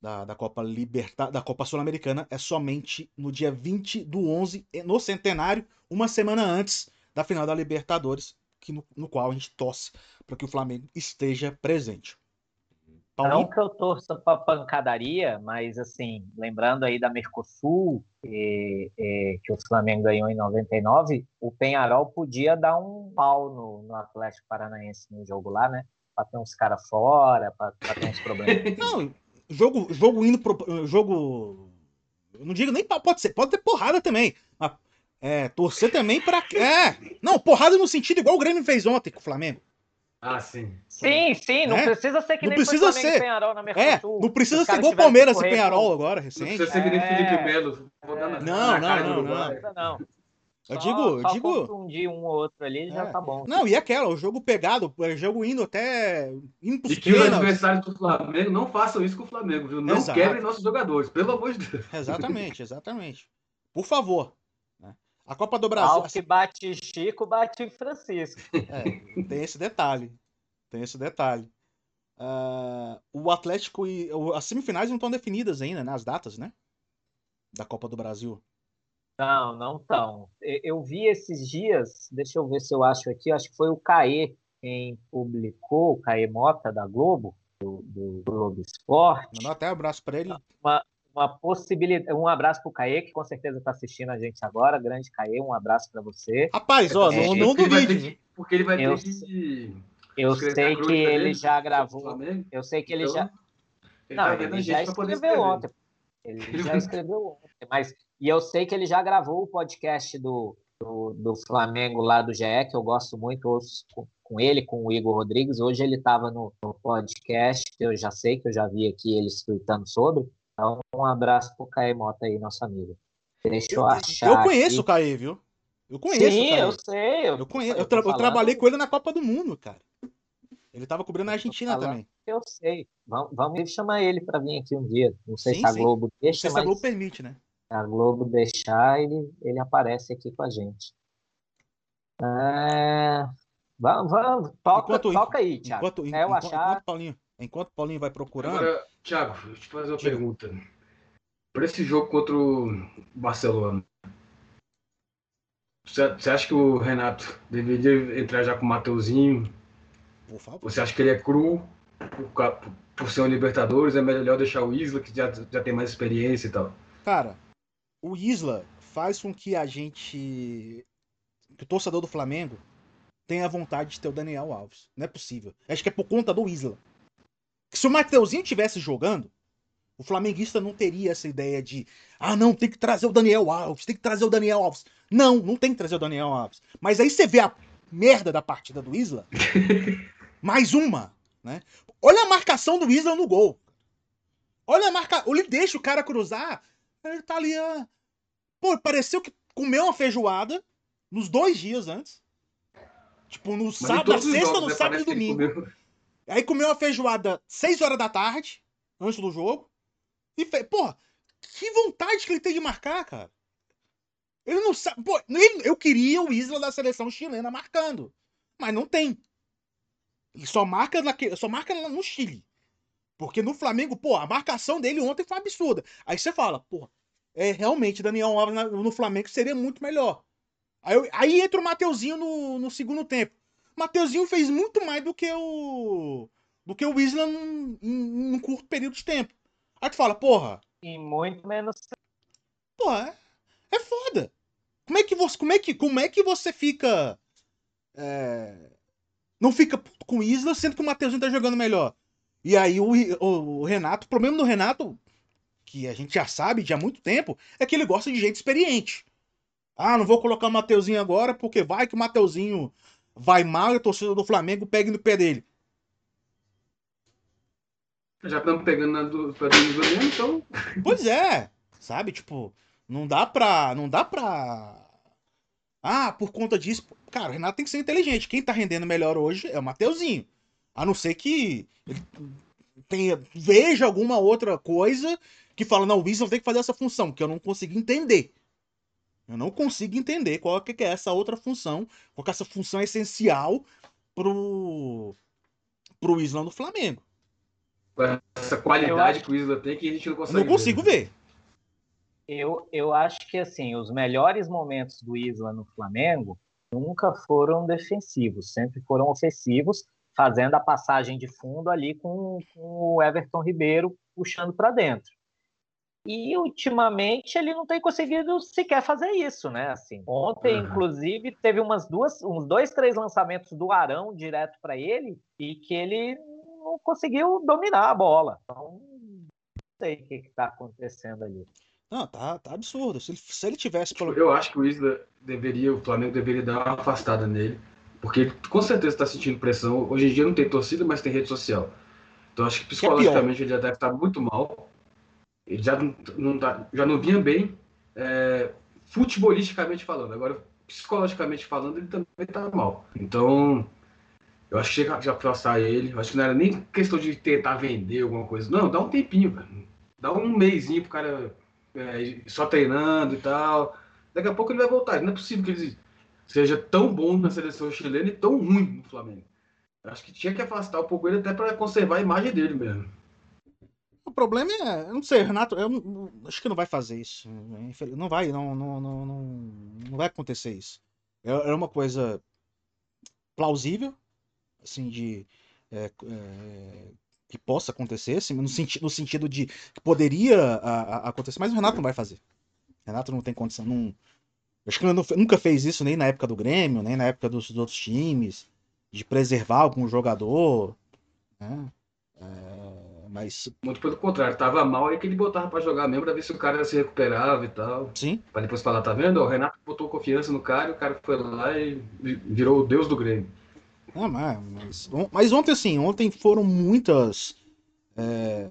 da, da Copa Liberta, da Copa Sul-Americana é somente no dia 20 do 11, no centenário, uma semana antes da final da Libertadores, que no, no qual a gente torce para que o Flamengo esteja presente. Não Paulinho? que eu torça para pancadaria, mas assim, lembrando aí da Mercosul, e- e que o Flamengo ganhou em 99, o Penharol podia dar um pau no, no Atlético Paranaense no jogo lá, né? Para ter uns caras fora, para ter uns problemas. Não, jogo, jogo indo pro. Jogo. Eu não digo nem pode ser, pode ter porrada também. Mas, é, torcer também pra. É! Não, porrada no sentido igual o Grêmio fez ontem com o Flamengo. Ah, sim. Sim, sim, não É? precisa ser que Não nem precisa foi Flamengo e ser. Penharol na É, Mercosul. não precisa ser igual que Palmeiras e Penharol agora, Não recente. precisa ser que nem É. Felipe Melo. Vou dar na, Não, na não, não, Uruguai. não. Não. Eu Só- digo- eu só digo- confundir um ou outro ali já É. tá bom. Não, e aquela, o jogo pegado, o jogo indo até. indo pros E que os adversários do Flamengo não façam isso com o Flamengo, viu? Não Exato. quebrem nossos jogadores, pelo amor de Deus. Exatamente, exatamente. Por favor. né? A Copa do Brasil. Ao que bate Chico, bate Francisco. É, tem esse detalhe. Tem esse detalhe. Ah, o Atlético e. As semifinais não estão definidas ainda, né? As datas, né? Da Copa do Brasil. Não, não tão. E- Eu vi esses dias, deixa eu ver se eu acho aqui, acho que foi o Caê quem publicou, o Caê Mota da Globo, do, do Globo Esporte, Mandou até um abraço pra ele. uma possibilidade. Um abraço pro Caê, que com certeza está assistindo a gente agora. Grande Caê, um abraço para você. Rapaz, ó, É, não, não Porque ele vai ter duvide. que- Porque ele vai Eu- ter que. Eu sei que ele dele já o gravou. Eu sei que ele Então, já. Ele Não, tá ele já escreveu ontem. Ele já escreveu ontem, mas e eu sei que ele já gravou o podcast do, do, do Flamengo lá do GE, que eu gosto muito, ouço com, ele, com o Igor Rodrigues. Hoje ele estava no, no podcast, eu já sei, que eu já vi aqui ele tweetando sobre. Então, um abraço pro Caê Mota aí, nosso amigo. Deixa eu, Eu, achar. eu conheço o aqui. Caê, viu? Eu conheço Sim, o eu sei. Eu, conheço, eu eu, tra- eu trabalhei com ele na Copa do Mundo, cara. Ele tava cobrindo a Eu Argentina também. Eu sei. Vamos, vamos chamar ele para vir aqui um dia. Não sei Sim, se a sim. Globo Não deixa, sei se a mas Globo permite, né? A Globo deixar, ele, ele aparece aqui com a gente. É, Vamos, vamos. Toca, Enquanto- toca aí, Thiago. Enquanto, É, enquanto, achar- enquanto Paulinho, enquanto Paulinho vai procurando, Agora, Thiago, deixa eu te fazer uma Diga. pergunta. Para esse jogo contra o Barcelona, você acha que o Renato deveria entrar já com o Mateuzinho? por favor. Você acha que ele é cru por, por ser um Libertadores? É melhor deixar o Isla, que já, já tem mais experiência e tal? Cara, o Isla faz com que a gente. que o torcedor do Flamengo tenha vontade de ter o Daniel Alves. Não é possível. Acho que é por conta do Isla. Se o Mateuzinho tivesse jogando, o flamenguista não teria essa ideia de ah, não, tem que trazer o Daniel Alves, tem que trazer o Daniel Alves. Não, não tem que trazer o Daniel Alves. Mas aí você vê a merda da partida do Isla. mais uma, né? Olha a marcação do Isla no gol. Olha a marca, ele deixa o cara cruzar, ele tá ali, ah. pô, pareceu que comeu uma feijoada nos dois dias antes. Tipo, no Mas sábado, na sexta, jogos, no né, sábado e domingo. comeu. Aí comeu uma feijoada 6 horas da tarde, antes do jogo. E fez. Porra, que vontade que ele tem de marcar, cara. Ele não sabe. Pô, ele- eu queria o Isla da seleção chilena marcando. Mas não tem. Ele só marca, naque, só marca no Chile. Porque no Flamengo, pô, a marcação dele ontem foi absurda. Aí você fala, pô, é realmente Daniel Alves no Flamengo seria muito melhor. Aí, eu- aí entra o Mateuzinho no, no segundo tempo. O Mateuzinho fez muito mais do que o. do que o Isla num, em, em um curto período de tempo. Aí tu fala, porra, E muito menos. porra, é, é foda. Como é que você. Como é que, como é que você fica. é, não fica puto com o Isla, sendo que o Mateuzinho tá jogando melhor. E aí o, o, o Renato, o problema do Renato, que a gente já sabe de há muito tempo, é que ele gosta de gente experiente. Ah, não vou colocar o Mateuzinho agora, porque vai que o Mateuzinho vai mal e a torcida do Flamengo pega no pé dele. Já estamos pegando na do, mesmo, então. Pois é, sabe? Tipo, não dá pra. Não dá pra. Ah, por conta disso. Cara, o Renato tem que ser inteligente. Quem tá rendendo melhor hoje é o Mateuzinho. A não ser que ele tenha, veja alguma outra coisa que fala, não, o Wilson tem que fazer essa função, que eu não consigo entender. Eu não consigo entender qual que é essa outra função, qual que é essa função essencial pro, pro Isla do Flamengo. Com essa qualidade acho- que o Isla tem que a gente não Eu consegue. não consigo ver. Eu, eu acho que assim, os melhores momentos do Isla no Flamengo nunca foram defensivos, sempre foram ofensivos, fazendo a passagem de fundo ali com, com o Everton Ribeiro puxando para dentro. E ultimamente ele não tem conseguido sequer fazer isso, né? Assim, ontem, Uhum. inclusive, teve umas duas, uns dois, três lançamentos do Arão direto para ele e que ele não conseguiu dominar a bola. Então, não sei o que está acontecendo ali. Não, tá, tá absurdo. Se ele, se ele tivesse pelo. Eu acho que o Isla deveria, o Flamengo deveria dar uma afastada nele, porque com certeza está sentindo pressão. Hoje em dia não tem torcida, mas tem rede social. Então acho que psicologicamente ele já deve estar muito mal. Ele já não, não tá- já não vinha bem, é, futebolisticamente falando. Agora, psicologicamente falando, ele também está mal. Então, eu acho que chega já afastar ele. Eu acho que não era nem questão de tentar vender alguma coisa. Não, dá um tempinho, cara. Dá um mêsinho pro cara é, só treinando e tal. Daqui a pouco ele vai voltar. Não é possível que ele seja tão bom na seleção chilena e tão ruim no Flamengo. Acho que tinha que afastar um pouco ele até para conservar a imagem dele mesmo. O problema é, eu não sei, Renato, eu acho que não vai fazer isso. Infel- Não vai, não, não, não, não, não vai acontecer isso. É, é uma coisa plausível, assim, de é, é, que possa acontecer, assim, no, senti no sentido de que poderia a- a- acontecer, mas o Renato não vai fazer. O Renato não tem condição, não. Acho que ele não nunca fez isso nem na época do Grêmio, nem na época dos, dos outros times, de preservar algum jogador, né? É, mas Muito pelo contrário, tava mal aí que ele botava para jogar mesmo pra ver se o cara se recuperava e tal. sim, Pra depois falar, tá vendo? O Renato botou confiança no cara e o cara foi lá e vi- virou o deus do Grêmio. Ah, mas, mas, on- mas ontem, assim, ontem foram muitas. é,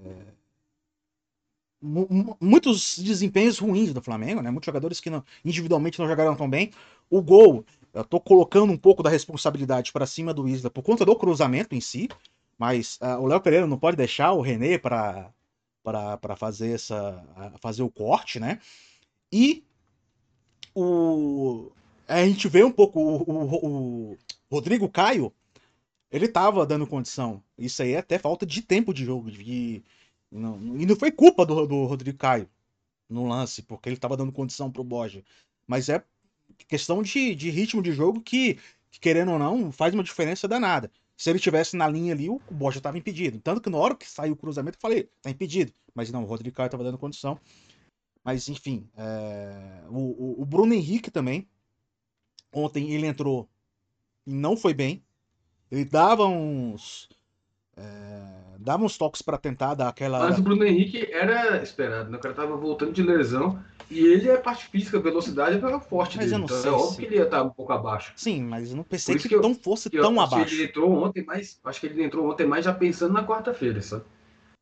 muitos desempenhos ruins do Flamengo, né? Muitos jogadores que não- individualmente não jogaram tão bem. O gol, eu tô colocando um pouco da responsabilidade para cima do Isla por conta do cruzamento em si, Mas uh, o Léo Pereira não pode deixar o René para para fazer essa fazer o corte, né? E o a gente vê um pouco o, o, o Rodrigo Caio, ele tava dando condição. Isso aí é até falta de tempo de jogo. De, não, e não foi culpa do, do Rodrigo Caio no lance, porque ele tava dando condição pro Borja. Mas é questão de, de ritmo de jogo que, que, querendo ou não, faz uma diferença danada. Se ele tivesse na linha ali, o Borja tava impedido. Tanto que na hora que saiu o cruzamento, eu falei, tá impedido. Mas não, o Rodrigo Caio tava dando condição. Mas, enfim, é... o, o, o Bruno Henrique também. Ontem ele entrou e não foi bem. Ele dava uns. É, dava uns toques para tentar dar aquela. Mas o Bruno Henrique era esperado, né? O cara tava voltando de lesão. E ele é parte física, velocidade é forte mas dele. Eu não então sei é óbvio se... que ele ia estar um pouco abaixo. Sim, mas eu não pensei que, que eu, não fosse que eu, tão abaixo. Ele entrou ontem, mas acho que ele entrou ontem mais já pensando na quarta-feira, sabe?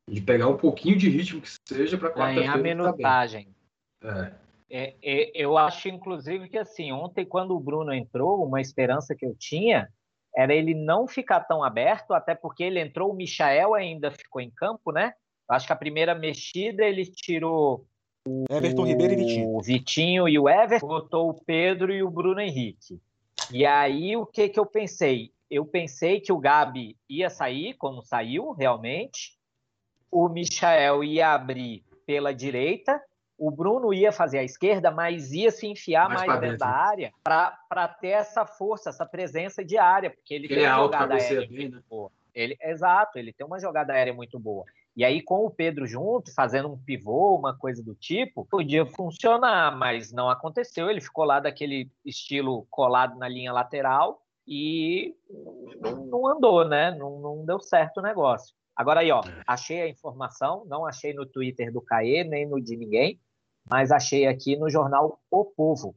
De pegar um pouquinho de ritmo que seja para quarta-feira. Ganhar minutagem. Tá é. É, é, eu acho, inclusive, que assim, ontem, quando o Bruno entrou, uma esperança que eu tinha era ele não ficar tão aberto, até porque ele entrou, o Michael ainda ficou em campo, né? Acho que a primeira mexida ele tirou o Everton Ribeiro e Vitinho. O Vitinho e o Everton, botou o Pedro e o Bruno Henrique. E aí o que, que eu pensei? Eu pensei que o Gabi ia sair, como saiu realmente. O Michael ia abrir pela direita o Bruno ia fazer a esquerda, mas ia se enfiar mais, mais dentro, da área para ter essa força, essa presença de área, porque ele, tem é uma jogada aérea bem, muito né? boa. Ele, exato, ele tem uma jogada aérea muito boa. E aí, com o Pedro junto, fazendo um pivô, uma coisa do tipo, podia funcionar, mas não aconteceu. Ele ficou lá daquele estilo colado na linha lateral e não, não andou, né? Não, não deu certo o negócio. Agora aí, ó, é. achei a informação, não achei no Twitter do Caê, nem no de ninguém, mas achei aqui no jornal O Povo.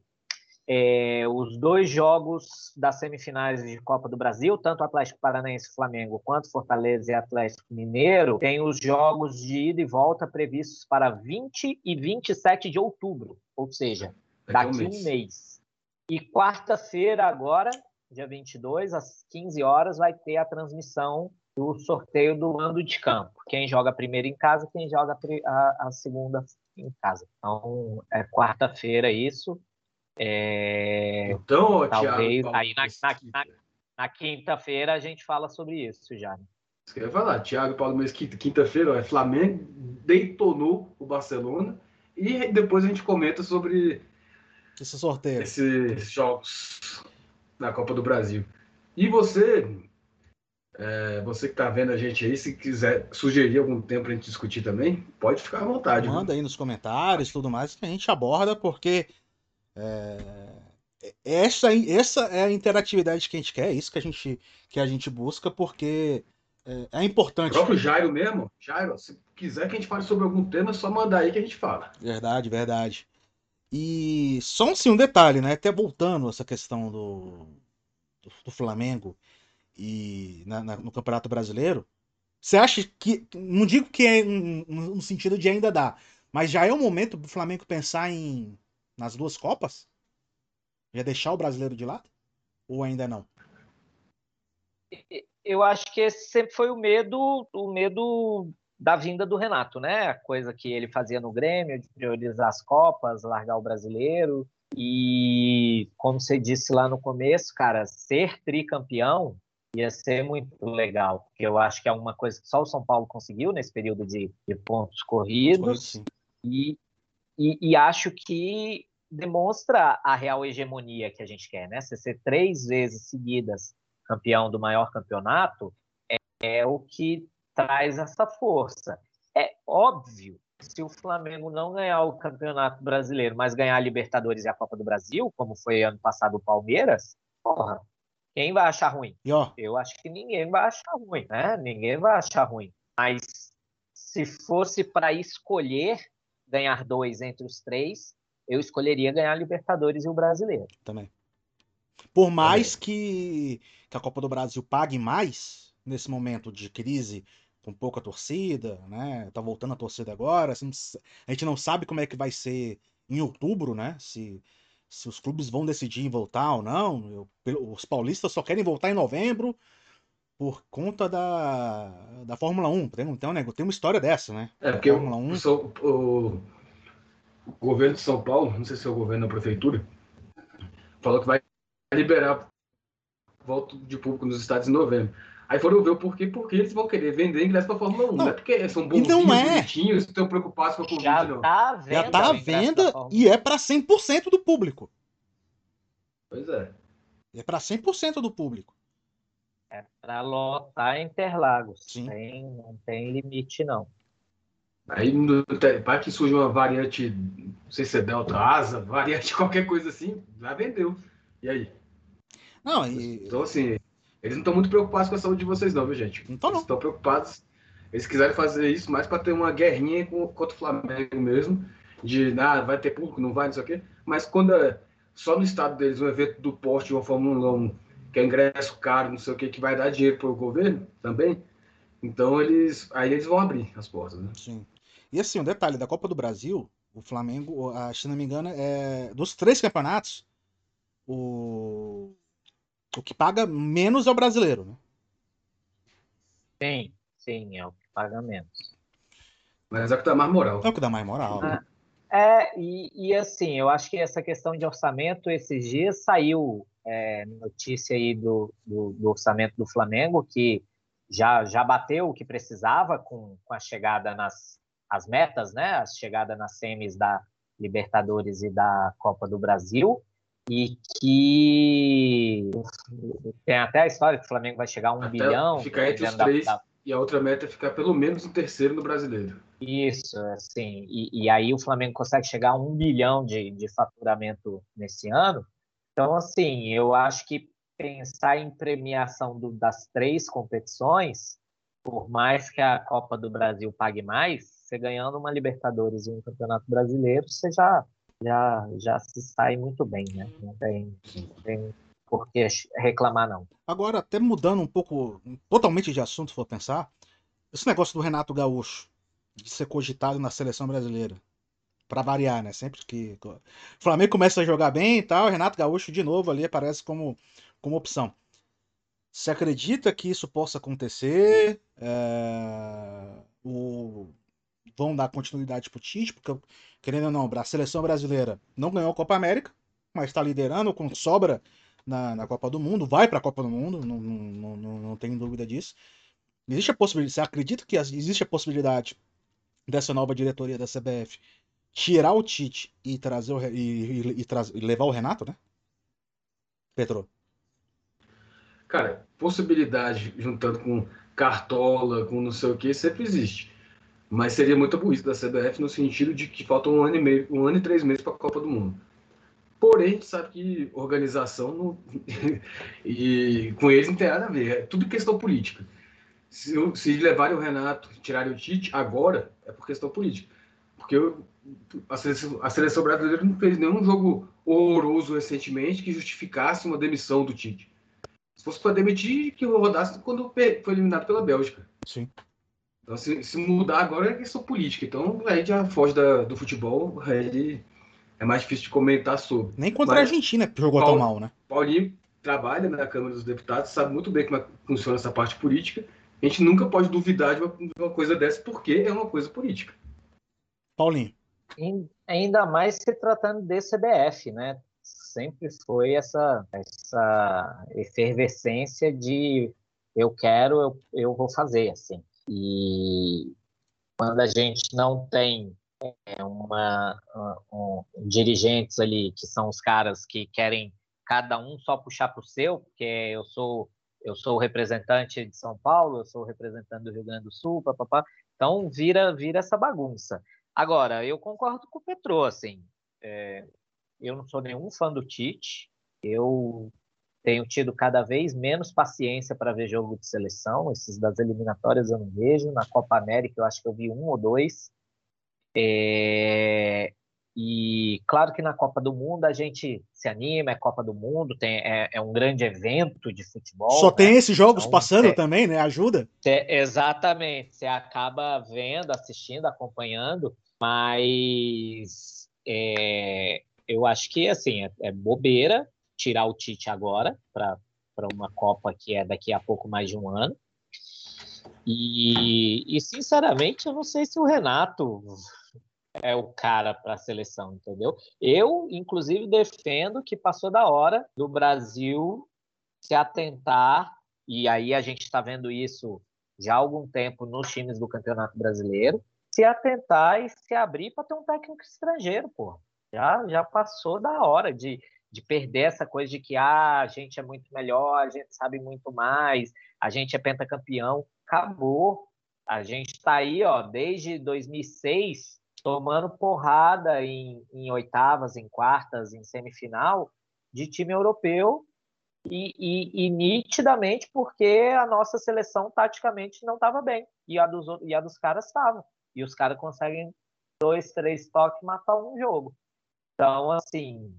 É, os dois jogos das semifinais de Copa do Brasil, tanto Atlético Paranaense e Flamengo, quanto Fortaleza e Atlético Mineiro, têm os jogos de ida e volta previstos para 20 e 27 de outubro, ou seja, daqui um mês. E quarta-feira, agora, dia 22, às 15 horas, vai ter a transmissão do sorteio do mando de campo. Quem joga primeiro em casa, quem joga a, a segunda em casa. Então, é quarta-feira isso. É... Então, talvez Thiago, aí na, na, na, na quinta-feira a gente fala sobre isso já. Né? Isso que eu ia falar, Thiago Paulo Mês, quinta-feira, é Flamengo detonou o Barcelona e depois a gente comenta sobre esse sorteio. esses jogos na Copa do Brasil. E você, é, você que está vendo a gente aí, se quiser sugerir algum tempo para a gente discutir também, pode ficar à vontade. Manda viu? aí nos comentários tudo mais que a gente aborda, porque é, essa, essa é a interatividade que a gente quer, é isso que a gente, que a gente busca, porque é, é importante. O próprio Jairo mesmo, Jairo, se quiser que a gente fale sobre algum tema, é só mandar aí que a gente fala. Verdade, verdade. E só assim, um detalhe, né? Até voltando essa questão do, do, do Flamengo e na, na, no Campeonato Brasileiro, você acha que. Não digo que é no sentido de ainda dar, mas já é o momento do Flamengo pensar em nas duas Copas? Já deixar o brasileiro de lado? Ou ainda não? Eu acho que esse sempre foi o medo, o medo da vinda do Renato, né? A coisa que ele fazia no Grêmio, de priorizar as Copas, largar o brasileiro. E, como você disse lá no começo, cara, ser tricampeão ia ser muito legal, porque eu acho que é uma coisa que só o São Paulo conseguiu nesse período de, de pontos corridos, e, e, e, acho que demonstra a real hegemonia que a gente quer, né? Você ser três vezes seguidas campeão do maior campeonato é, é o que traz essa força. É óbvio se o Flamengo não ganhar o Campeonato Brasileiro, mas ganhar a Libertadores e a Copa do Brasil, como foi ano passado o Palmeiras, porra, quem vai achar ruim? Eu acho que ninguém vai achar ruim, né? Ninguém vai achar ruim. Mas se fosse para escolher ganhar dois entre os três, eu escolheria ganhar a Libertadores e o Brasileiro. Também. Por mais que, que a Copa do Brasil pague mais nesse momento de crise, com pouca torcida, né? Tá voltando a torcida agora. Assim, a gente não sabe como é que vai ser em outubro, né? Se se os clubes vão decidir em voltar ou não. Eu, os paulistas só querem voltar em novembro, por conta da, da Fórmula 1. Tem, tem, um, tem uma história dessa, né? É, porque Fórmula 1... o, o, o governo de São Paulo, não sei se é o governo da prefeitura, falou que vai liberar volta de público nos estados em novembro. Aí foram ver o porquê, porque eles vão querer vender ingresso para a Fórmula 1. Não, não é porque são bons, não é. bonitinhos, estão preocupados com a Covid, Já não. Tá venda Já tá à venda e é para 100% do público. Pois é. É para 100% do público. É para lotar Interlagos. Sim. Tem, não tem limite, não. Aí vai que surge uma variante, não sei se é Delta Asa, variante qualquer coisa assim, já vendeu. E aí? Não, e... Então, assim, eles não estão muito preocupados com a saúde de vocês, não, viu, gente? Não estão, não. Eles estão preocupados. Eles quiserem fazer isso mais para ter uma guerrinha contra o Flamengo mesmo, de ah, vai ter público, não vai, não sei o quê. Mas quando é só no estado deles um evento do porte de uma Fórmula 1, que é ingresso caro, não sei o quê, que vai dar dinheiro para o governo também, então eles aí eles vão abrir as portas, né? Sim. E assim, um detalhe da Copa do Brasil, o Flamengo, se não me engano, é dos três campeonatos, o o que paga menos é o brasileiro, né? Sim, sim, é o que paga menos. Mas é o que dá mais moral. É o que dá mais moral. Ah, é, e, e, assim, eu acho que essa questão de orçamento, esses dias saiu é, notícia aí do, do, do, orçamento do Flamengo, que já, já bateu o que precisava com, com a chegada nas as metas, né? A chegada nas semis da Libertadores e da Copa do Brasil e que tem até a história que o Flamengo vai chegar a um até bilhão. Ficar entre os três da... e a outra meta é ficar pelo menos em terceiro no brasileiro. Isso, assim, e, e aí o Flamengo consegue chegar a um bilhão de, de faturamento nesse ano. Então, assim, eu acho que pensar em premiação do, das três competições, por mais que a Copa do Brasil pague mais, você ganhando uma Libertadores e um Campeonato Brasileiro, você já já, já se sai muito bem, né? Não tem, não tem por que reclamar, não. Agora, até mudando um pouco, totalmente de assunto, se for pensar, esse negócio do Renato Gaúcho, de ser cogitado na seleção brasileira. Para variar, né? Sempre que o Flamengo começa a jogar bem e tal, Renato Gaúcho de novo ali aparece como, como opção. Você acredita que isso possa acontecer? É... O vão dar continuidade pro Tite, porque, querendo ou não, a seleção brasileira não ganhou a Copa América, mas está liderando com sobra na, na Copa do Mundo, vai para a Copa do Mundo, não, não, não, não tenho dúvida disso. Existe a possibilidade, você acredita que existe a possibilidade dessa nova diretoria da CBF tirar o Tite e trazer o, e, e, e, e levar o Renato, né? Petro. Cara, possibilidade juntando com Cartola, com não sei o que, sempre existe. Mas seria muito burrice da CBF no sentido de que faltam um ano e meio, um ano e três meses para a Copa do Mundo. Porém, a gente sabe que organização não... e com eles não tem nada a ver, é tudo questão política. Se, se levarem o Renato, tirarem o Tite, agora é por questão política. Porque eu, a, seleção, a seleção brasileira não fez nenhum jogo horroroso recentemente que justificasse uma demissão do Tite. Se fosse para demitir, que rodasse quando foi eliminado pela Bélgica. Sim. Então, se, se, mudar agora é questão política. Então, aí já foge da, do futebol, aí é mais difícil de comentar sobre. Nem contra Mas, a Argentina jogou Paulo, tão mal, né? Paulinho trabalha na Câmara dos Deputados, sabe muito bem como é funciona essa parte política. A gente nunca pode duvidar de uma, de uma coisa dessa, porque é uma coisa política. Paulinho. Ainda mais se tratando de CBF, né? Sempre foi essa, essa efervescência de eu quero, eu, eu vou fazer, assim. E quando a gente não tem é, uma, um, dirigentes ali que são os caras que querem cada um só puxar para o seu, porque eu sou eu sou o representante de São Paulo, eu sou o representante do Rio Grande do Sul, papapá. Então vira vira essa bagunça. Agora eu concordo com o Petro, assim, é, eu não sou nenhum fã do Tite, eu tenho tido cada vez menos paciência para ver jogo de seleção. Esses das eliminatórias eu não vejo. Na Copa América eu acho que eu vi um ou dois. É... E claro que na Copa do Mundo a gente se anima, é Copa do Mundo, tem, é, é um grande evento de futebol. Só né? tem esses jogos então, passando é, também, né? Ajuda. exatamente. Você acaba vendo, assistindo, acompanhando, mas é, eu acho que assim, é, é bobeira tirar o Tite agora para uma Copa que é daqui a pouco mais de um ano. E, e, sinceramente, eu não sei se o Renato é o cara para a seleção, entendeu? Eu, inclusive, defendo que passou da hora do Brasil se atentar, e aí a gente está vendo isso já há algum tempo nos times do Campeonato Brasileiro, se atentar e se abrir para ter um técnico estrangeiro, pô. Já, já passou da hora de, de perder essa coisa de que ah, a gente é muito melhor, a gente sabe muito mais, a gente é pentacampeão. Acabou. A gente está aí, ó, desde 2006, tomando porrada em, em oitavas, em quartas, em semifinal de time europeu e, e, e, nitidamente porque a nossa seleção taticamente não estava bem e a dos, e a dos caras estava. E os caras conseguem dois, três toques matar um jogo. Então, assim,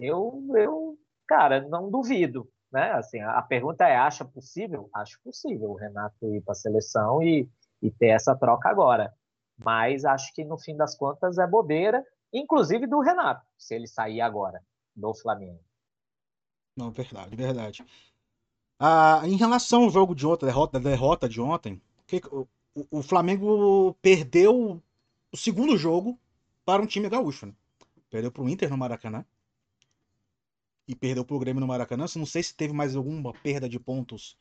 eu, eu cara, não duvido. Né? Assim, a, pergunta é: acha possível? Acho possível o Renato ir para a seleção e, e ter essa troca agora. Mas acho que no fim das contas é bobeira, inclusive do Renato, se ele sair agora do Flamengo. Não, verdade, verdade. Ah, em relação ao jogo de ontem, derrota, derrota de ontem, que, o, o, Flamengo perdeu o segundo jogo para um time gaúcho. Né? Perdeu para o Inter no Maracanã. E perdeu para o Grêmio no Maracanã. Não sei se teve mais alguma perda de pontos.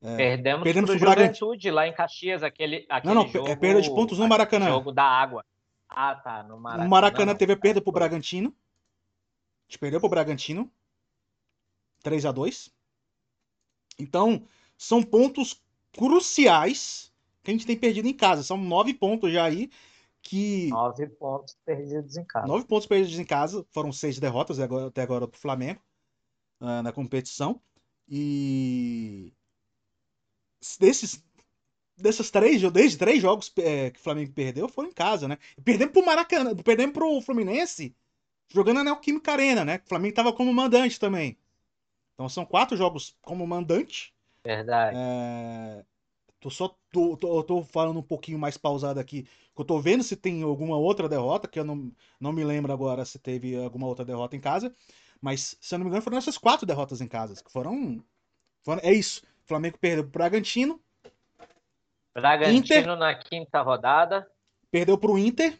É, perdemos, perdemos para o Juventude lá em Caxias, aquele, aquele Não, não, jogo, é perda de pontos no Maracanã. jogo da água. Ah, tá, no Maracanã. No Maracanã teve a perda para o Bragantino. A gente perdeu para o Bragantino. 3 a 2 Então, são pontos cruciais que a gente tem perdido em casa. São nove pontos já aí que. Nove pontos perdidos em casa. Nove pontos perdidos em casa. Foram seis derrotas até agora para o Flamengo uh, na competição. E desses desses três, desde três jogos é, que o Flamengo perdeu, foram em casa, né? Perdemos pro Maracanã, perdemos pro Fluminense, jogando na Neoquímica Arena, né? O Flamengo tava como mandante também. Então são quatro jogos como mandante. Verdade. É... Tô só tô, tô, tô, falando um pouquinho mais pausado aqui. Eu tô vendo se tem alguma outra derrota, que eu não, não me lembro agora se teve alguma outra derrota em casa. Mas, se eu não me engano, foram essas quatro derrotas em casa. Que foram. foram é isso. O Flamengo perdeu pro Bragantino. Bragantino Inter, na quinta rodada. Perdeu pro Inter.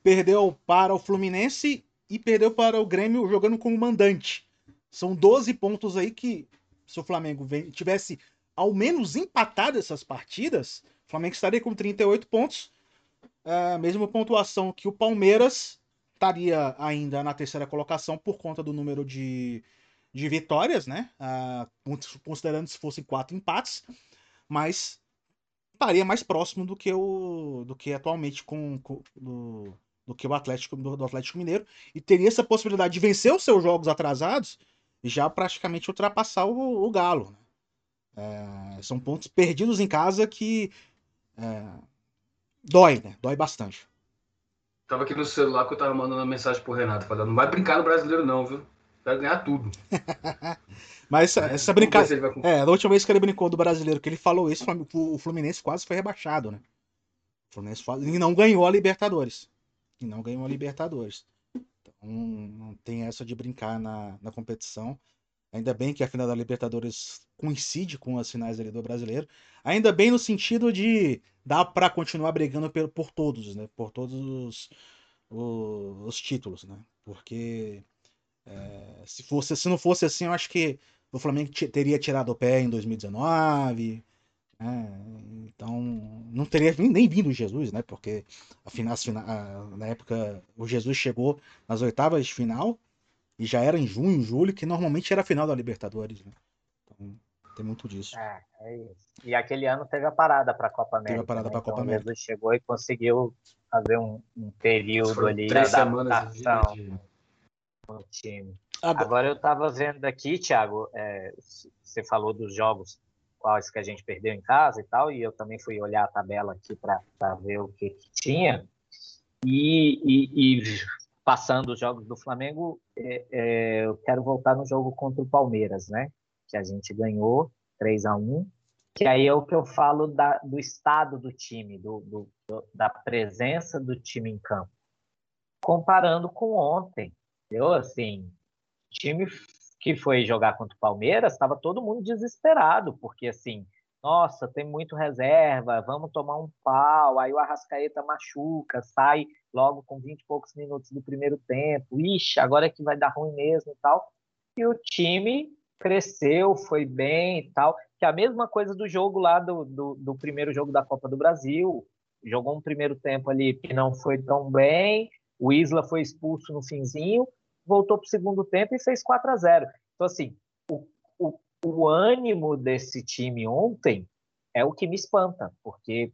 Perdeu para o Fluminense e perdeu para o Grêmio jogando como mandante. São 12 pontos aí que, se o Flamengo tivesse ao menos empatado essas partidas, o Flamengo estaria com 38 pontos. É a mesma pontuação que o Palmeiras estaria ainda na terceira colocação por conta do número de, de vitórias, né? Ah, considerando se fossem quatro empates, mas estaria mais próximo do que o do que atualmente com, com do, do que o Atlético do, do Atlético Mineiro e teria essa possibilidade de vencer os seus jogos atrasados e já praticamente ultrapassar o, o Galo. Né? É, são pontos perdidos em casa que é, dói, né? Dói bastante. Tava aqui no celular que eu tava mandando uma mensagem pro Renato, falando, não vai brincar no brasileiro não, viu? Vai ganhar tudo. Mas essa, essa brincadeira. É, da última vez que ele brincou do brasileiro, que ele falou isso, o Fluminense quase foi rebaixado, né? O Fluminense e não ganhou a Libertadores. E não ganhou a Libertadores. Então, não tem essa de brincar na, na competição. Ainda bem que a final da Libertadores coincide com as finais do brasileiro. Ainda bem no sentido de dar para continuar brigando por, por todos, né? Por todos os, os, os títulos, né? Porque é, se, fosse, se não fosse assim, eu acho que o Flamengo teria tirado o pé em 2019. Né? Então, não teria nem vindo o Jesus, né? Porque afinal, na época o Jesus chegou nas oitavas de final e já era em junho, julho, que normalmente era a final da Libertadores. Né? Então, tem muito disso. É, é isso. E aquele ano teve a parada para a Copa América. Teve a parada né? para a Copa então, América. Jesus chegou e conseguiu fazer um, um período Foram ali três de semanas adaptação de... no time. Agora, Agora eu estava vendo aqui, Thiago, é, você falou dos jogos quais que a gente perdeu em casa e tal, e eu também fui olhar a tabela aqui para ver o que, que tinha. E, e, e, passando os jogos do Flamengo, é, é, eu quero voltar no jogo contra o Palmeiras, né? Que a gente ganhou 3 a 1 que aí é o que eu falo da, do estado do time, do, do, do, da presença do time em campo. Comparando com ontem, eu assim, time que foi jogar contra o Palmeiras, estava todo mundo desesperado, porque assim, nossa, tem muito reserva, vamos tomar um pau, aí o Arrascaeta machuca, sai logo com 20 e poucos minutos do primeiro tempo, ixi, agora é que vai dar ruim mesmo e tal. E o time cresceu, foi bem e tal, que é a mesma coisa do jogo lá do, do, do primeiro jogo da Copa do Brasil, jogou um primeiro tempo ali que não foi tão bem, o Isla foi expulso no finzinho, voltou para o segundo tempo e fez 4 a 0 Então, assim, o, o, o ânimo desse time ontem é o que me espanta, porque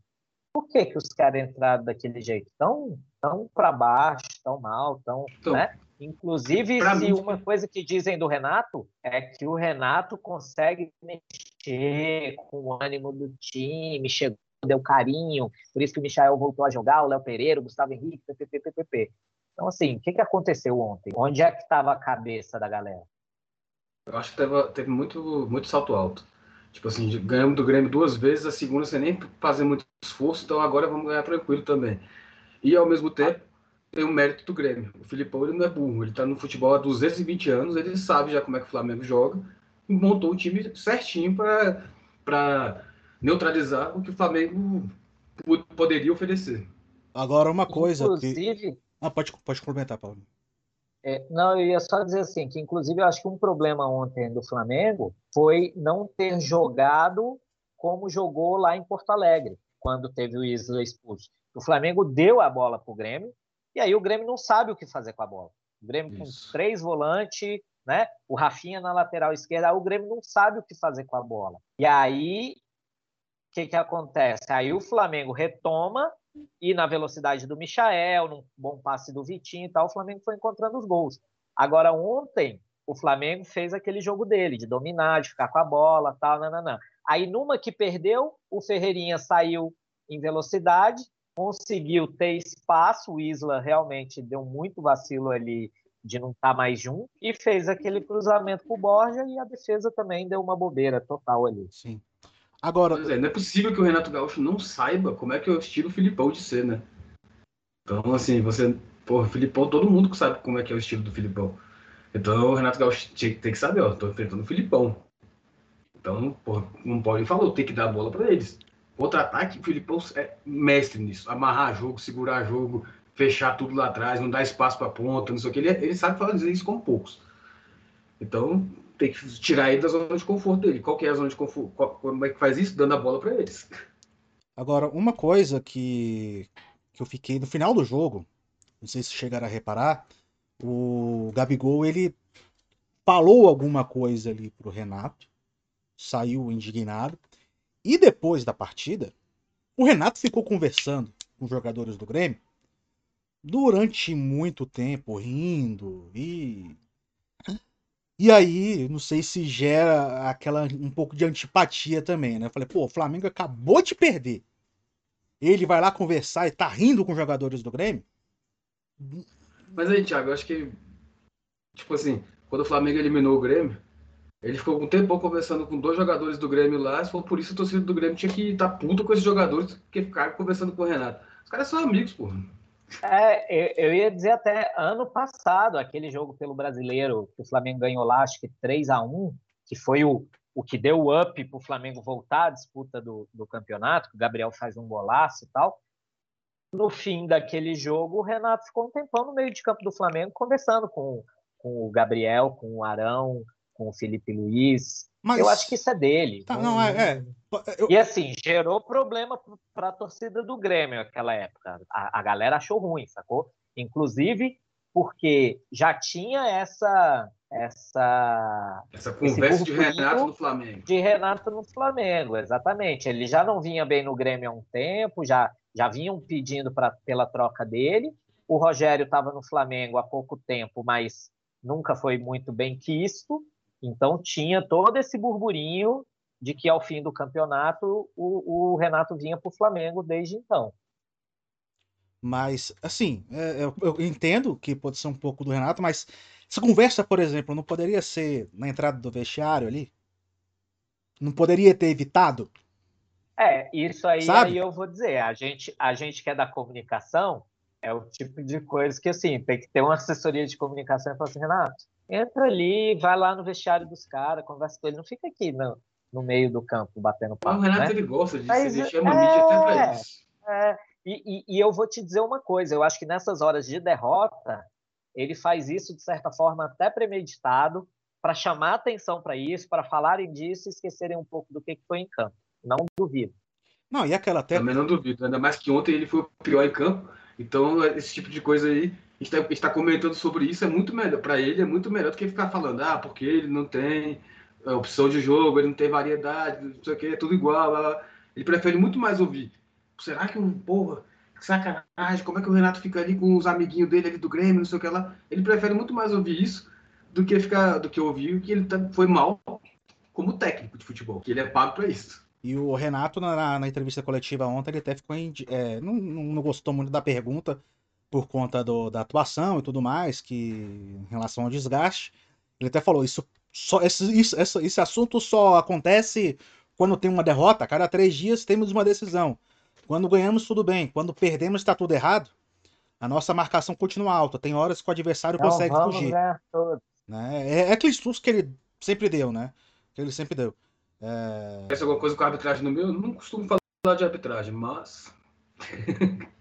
por que, que os caras entraram daquele jeito? Tão, tão para baixo, tão mal, tão. Então, né? Inclusive, se mim... uma coisa que dizem do Renato é que o Renato consegue mexer com o ânimo do time, chegou, deu carinho, por isso que o Michael voltou a jogar, o Léo Pereira, o Gustavo Henrique, ppp. Então, assim, o que, que aconteceu ontem? Onde é que estava a cabeça da galera? Eu acho que teve, teve muito, muito salto alto. Tipo assim, ganhamos do Grêmio duas vezes, a segunda sem nem fazer muito esforço, então agora vamos ganhar tranquilo também. E ao mesmo tempo, tem o mérito do Grêmio. O Filipão ele não é burro, ele está no futebol há 220 anos, ele sabe já como é que o Flamengo joga e montou o time certinho para neutralizar o que o Flamengo poderia oferecer. Agora, uma coisa. Inclusive. Que... Ah, pode, pode complementar, Paulo. É, não, eu ia só dizer assim, que inclusive eu acho que um problema ontem do Flamengo foi não ter jogado como jogou lá em Porto Alegre, quando teve o Isla expulso. O Flamengo deu a bola para o Grêmio, e aí o Grêmio não sabe o que fazer com a bola. O Grêmio Isso. com três volantes, né? O Rafinha na lateral esquerda, o Grêmio não sabe o que fazer com a bola. E aí, o que, que acontece? Aí o Flamengo retoma e na velocidade do Michael, num bom passe do Vitinho e tal, o Flamengo foi encontrando os gols. Agora, ontem, o Flamengo fez aquele jogo dele, de dominar, de ficar com a bola, tal, nananã. Aí, numa que perdeu, o Ferreirinha saiu em velocidade, conseguiu ter espaço, o Isla realmente deu muito vacilo ali de não estar tá mais junto, e fez aquele cruzamento com o Borja, e a defesa também deu uma bobeira total ali. Sim. Agora. É, não é possível que o Renato Gaúcho não saiba como é que é o estilo Filipão de ser, né? Então, assim, você. Porra, Filipão, todo mundo sabe como é que é o estilo do Filipão. Então o Renato Gaúcho tem que saber, ó, tô enfrentando o Filipão. Então, porra, não pode falar, tem que dar a bola para eles. Contra-ataque, o Filipão é mestre nisso. Amarrar jogo, segurar jogo, fechar tudo lá atrás, não dar espaço para ponta, não sei o que. Ele, ele sabe fazer isso com poucos. Então, tem que tirar ele da zona de conforto dele. Qual que é a zona de conforto? Como é que faz isso? Dando a bola para eles. Agora, uma coisa que, que eu fiquei no final do jogo, não sei se chegaram a reparar, o Gabigol, ele falou alguma coisa ali pro Renato, saiu indignado, e depois da partida, o Renato ficou conversando com os jogadores do Grêmio durante muito tempo, rindo e e aí, não sei se gera aquela um pouco de antipatia também, né? Eu falei, pô, o Flamengo acabou de perder. Ele vai lá conversar e tá rindo com os jogadores do Grêmio? Mas aí, Thiago, eu acho que, tipo assim, quando o Flamengo eliminou o Grêmio, ele ficou um tempo conversando com dois jogadores do Grêmio lá, se for por isso a torcida do Grêmio tinha que estar tá puto com esses jogadores que ficaram conversando com o Renato. Os caras são amigos, porra. É, eu ia dizer até ano passado, aquele jogo pelo brasileiro que o Flamengo ganhou lá, acho que 3 a 1 que foi o, o que deu o up para o Flamengo voltar à disputa do, do campeonato, que o Gabriel faz um golaço e tal. No fim daquele jogo, o Renato ficou um tempão no meio de campo do Flamengo, conversando com, com o Gabriel, com o Arão, com o Felipe Luiz, mas... Eu acho que isso é dele. Tá, não, é. é. Eu... E assim, gerou problema para a torcida do Grêmio naquela época. A, a galera achou ruim, sacou? Inclusive porque já tinha essa essa essa conversa de Renato no Flamengo. De Renato no Flamengo, exatamente. Ele já não vinha bem no Grêmio há um tempo, já já vinham pedindo pra, pela troca dele. O Rogério estava no Flamengo há pouco tempo, mas nunca foi muito bem quisto. Então tinha todo esse burburinho de que ao fim do campeonato o, o Renato vinha para o Flamengo desde então. Mas, assim, é, eu, eu, entendo que pode ser um pouco do Renato, mas essa conversa, por exemplo, não poderia ser na entrada do vestiário ali? Não poderia ter evitado? É, isso aí, aí eu vou dizer. A gente, a gente que é da comunicação é o tipo de coisa que, assim, tem que ter uma assessoria de comunicação e falar assim, Renato, Entra ali, vai lá no vestiário dos caras, conversa com ele. Não fica aqui no, no meio do campo batendo papo. o Renato né? ele gosta disso, Mas, ele chama é, a mídia até pra isso. É, e, e, e eu vou te dizer uma coisa: eu acho que nessas horas de derrota, ele faz isso de certa forma até premeditado, para chamar atenção para isso, para falarem disso e esquecerem um pouco do que foi em campo. Não duvido. Não, e aquela até. Também não duvido, ainda mais que ontem ele foi o pior em campo. Então, esse tipo de coisa aí, está tá comentando sobre isso, é muito melhor. Para ele é muito melhor do que ficar falando, ah, porque ele não tem é, opção de jogo, ele não tem variedade, não sei o que, é tudo igual. Ele prefere muito mais ouvir. Será que o porra, que sacanagem, como é que o Renato fica ali com os amiguinhos dele ali do Grêmio, não sei o que lá. Ele prefere muito mais ouvir isso do que ficar, do que ouvir que ele tá, foi mal como técnico de futebol, que ele é pago para isso. E o Renato, na, na, entrevista coletiva ontem, ele até ficou. É, não, não gostou muito da pergunta por conta do, da atuação e tudo mais, que em relação ao desgaste. Ele até falou: isso, só, esse, isso, esse, esse assunto só acontece quando tem uma derrota. A cada três dias temos uma decisão. Quando ganhamos, tudo bem. Quando perdemos, está tudo errado. A nossa marcação continua alta. Tem horas que o adversário não, consegue fugir. Né? É, é aquele susto que ele sempre deu, né? Que ele sempre deu. É... Essa alguma coisa com a arbitragem no meu? Eu não costumo falar de arbitragem, mas.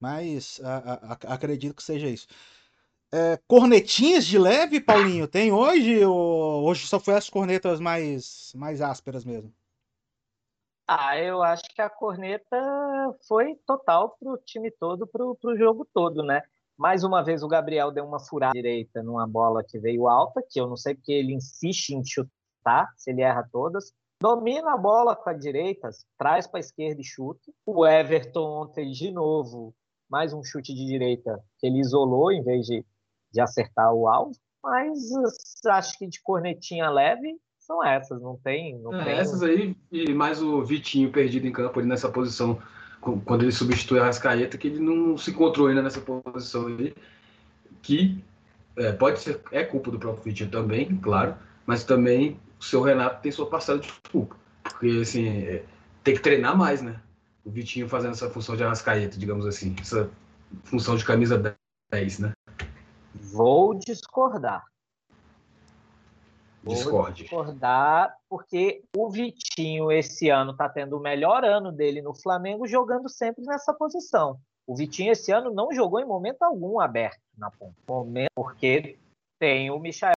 Mas a, a, acredito que seja isso. É, cornetinhas de leve, Paulinho, tem hoje? Ou hoje só foi as cornetas mais, mais ásperas mesmo? Ah, eu acho que a corneta foi total pro time todo, pro, pro jogo todo, né? Mais uma vez o Gabriel deu uma furada direita numa bola que veio alta, que eu não sei porque ele insiste em chutar? Se ele erra todas. Domina a bola com a direita, traz para a esquerda e chuta. O Everton ontem, de novo, mais um chute de direita que ele isolou em vez de, de acertar o alvo. Mas acho que de cornetinha leve são essas, não tem. Não é, tem... Essas aí, e mais o Vitinho perdido em campo ali nessa posição, quando ele substitui a Rascaeta, que ele não se encontrou ainda nessa posição ali, que é, pode ser, é culpa do próprio Vitinho também, claro, mas também o seu Renato tem sua parcela de culpa. Porque, assim, é, tem que treinar mais, né? O Vitinho fazendo essa função de Arrascaeta, digamos assim. Essa função de camisa 10, né? Vou discordar. Vou Discorde. discordar, porque o Vitinho esse ano está tendo o melhor ano dele no Flamengo, jogando sempre nessa posição. O Vitinho esse ano não jogou em momento algum aberto na ponta, porque tem o Michael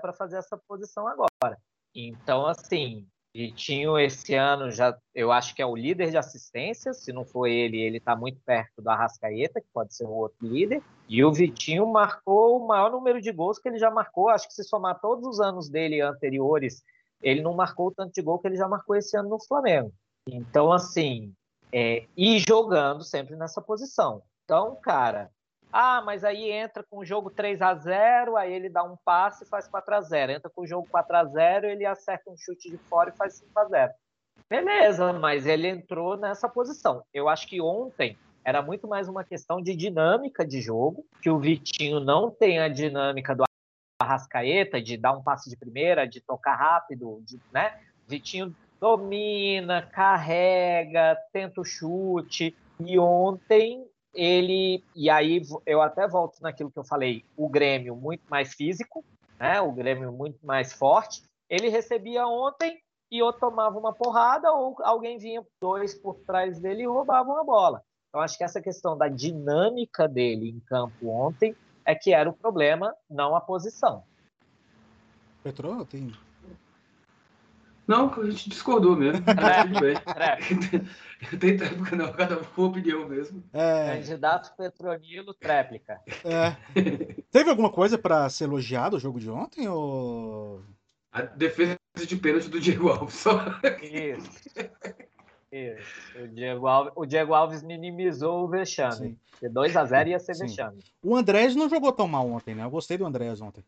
para fazer essa posição agora. Então, assim, Vitinho esse ano já, eu acho que é o líder de assistências. Se não for ele, ele está muito perto do Arrascaeta, que pode ser o outro líder. E o Vitinho marcou o maior número de gols que ele já marcou. Acho que se somar todos os anos dele anteriores, ele não marcou o tanto de gol que ele já marcou esse ano no Flamengo. Então, assim, é, e jogando sempre nessa posição. Então, cara, ah, mas aí entra com o jogo 3 a 0 aí ele dá um passe e faz 4 a 0 Entra com o jogo 4 a 0 ele acerta um chute de fora e faz 5 a 0 Beleza, mas ele entrou nessa posição. Eu acho que ontem era muito mais uma questão de dinâmica de jogo, que o Vitinho não tem a dinâmica do Arrascaeta, de dar um passe de primeira, de tocar rápido, de, né? Vitinho domina, carrega, tenta o chute. E ontem ele e aí eu até volto naquilo que eu falei, o Grêmio muito mais físico, né? O Grêmio muito mais forte. Ele recebia ontem e ou tomava uma porrada ou alguém vinha dois por trás dele e roubava uma bola. Então acho que essa questão da dinâmica dele em campo ontem é que era o problema, não a posição. Petrô, tem não, a gente discordou mesmo. É. Tudo bem. É. Tem tréplica, não, cada um com opinião mesmo. É. Candidato Petronilo, tréplica. É. Teve alguma coisa para ser elogiado o jogo de ontem? Ou... A defesa de pênalti do Diego Alves. Só. Isso. Isso. O Diego, Alves, o Diego Alves minimizou o vexame. De 2 a 0 ia ser Sim. vexame. O Andrés não jogou tão mal ontem, né? Eu gostei do Andrés ontem.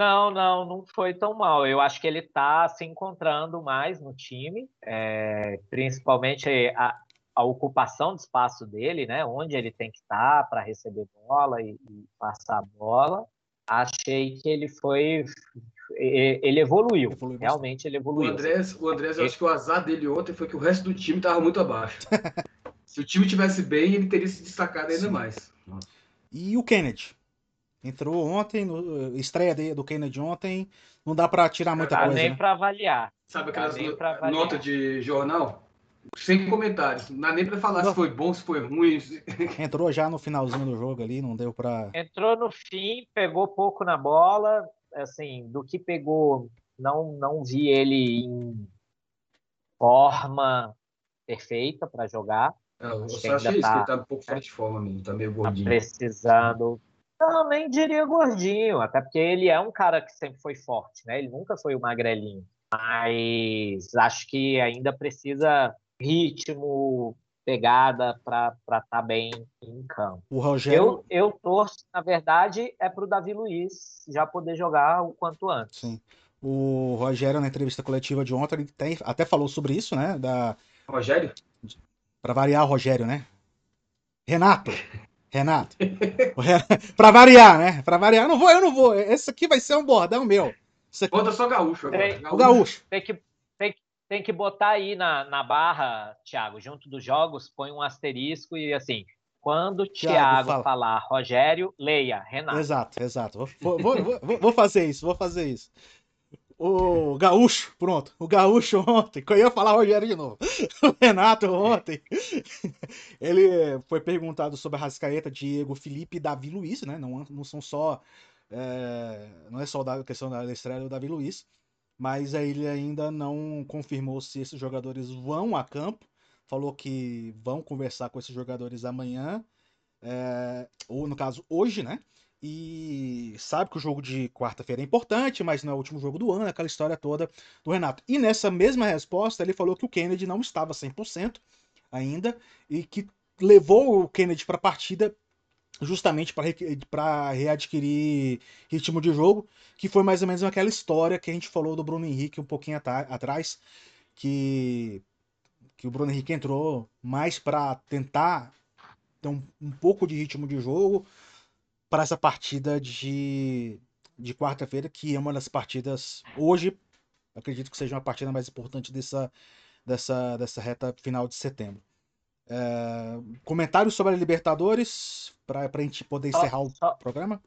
Não, não, não foi tão mal. Eu acho que ele está se encontrando mais no time, é, principalmente a, a, ocupação de espaço dele, né? Onde ele tem que estar tá para receber bola e, e, passar a bola. Achei que ele foi. Ele evoluiu, evoluiu realmente ele evoluiu. O Andrés, o Andrés eu acho que o azar dele ontem foi que o resto do time estava muito abaixo. se o time tivesse bem, ele teria se destacado ainda Sim. mais. E o Kennedy? Entrou ontem, no, estreia do Kennedy ontem. Não dá para tirar muita dá coisa. nem né? para avaliar. Sabe aquelas notas de jornal? Sem comentários. Não dá nem para falar não. se foi bom, se foi ruim. Entrou já no finalzinho do jogo ali, não deu para. Entrou no fim, pegou pouco na bola. Assim, do que pegou, não, não vi ele em forma perfeita para jogar. Não, eu só achei isso, tá, que ele tá um pouco fora de forma mesmo, tá meio gordinho. Tá precisando. Não, nem diria gordinho, até porque ele é um cara que sempre foi forte, né? Ele nunca foi o magrelinho. Mas acho que ainda precisa ritmo, pegada para estar tá bem em campo. O Rogério... eu, eu torço, na verdade, é para o Davi Luiz já poder jogar o quanto antes. Sim. O Rogério, na entrevista coletiva de ontem, ele tem, até falou sobre isso, né? Da... Rogério? Para variar, o Rogério, né? Renato. Renato. para variar, né? Para variar. Eu não vou, eu não vou. Esse aqui vai ser um bordão meu. Isso aqui... Bota só gaúcho agora. Tem, gaúcho. O gaúcho. Tem que, tem, tem que botar aí na, na barra, Thiago, junto dos jogos, põe um asterisco e assim. Quando o Thiago, fala. falar Rogério, leia, Renato. Exato, exato. Vou, vou, vou, vou fazer isso, vou fazer isso. O Gaúcho, pronto. O Gaúcho ontem, que eu ia falar Rogério de novo. O Renato ontem, ele foi perguntado sobre a Rascaeta, Diego, Felipe e Davi Luiz, né? Não, não são só. É, não é só a questão da Estrela e do Davi Luiz, mas ele ainda não confirmou se esses jogadores vão a campo. Falou que vão conversar com esses jogadores amanhã, é, ou no caso hoje, né? E sabe que o jogo de quarta-feira é importante, mas não é o último jogo do ano, aquela história toda do Renato. E nessa mesma resposta, ele falou que o Kennedy não estava 100% ainda e que levou o Kennedy para a partida justamente para readquirir ritmo de jogo, que foi mais ou menos aquela história que a gente falou do Bruno Henrique um pouquinho atrás, que, que o Bruno Henrique entrou mais para tentar ter um, um pouco de ritmo de jogo, para essa partida de, de quarta-feira, que é uma das partidas hoje, acredito que seja uma partida mais importante dessa, dessa, dessa reta final de setembro. É, comentários sobre a Libertadores para a gente poder encerrar só, o só, programa?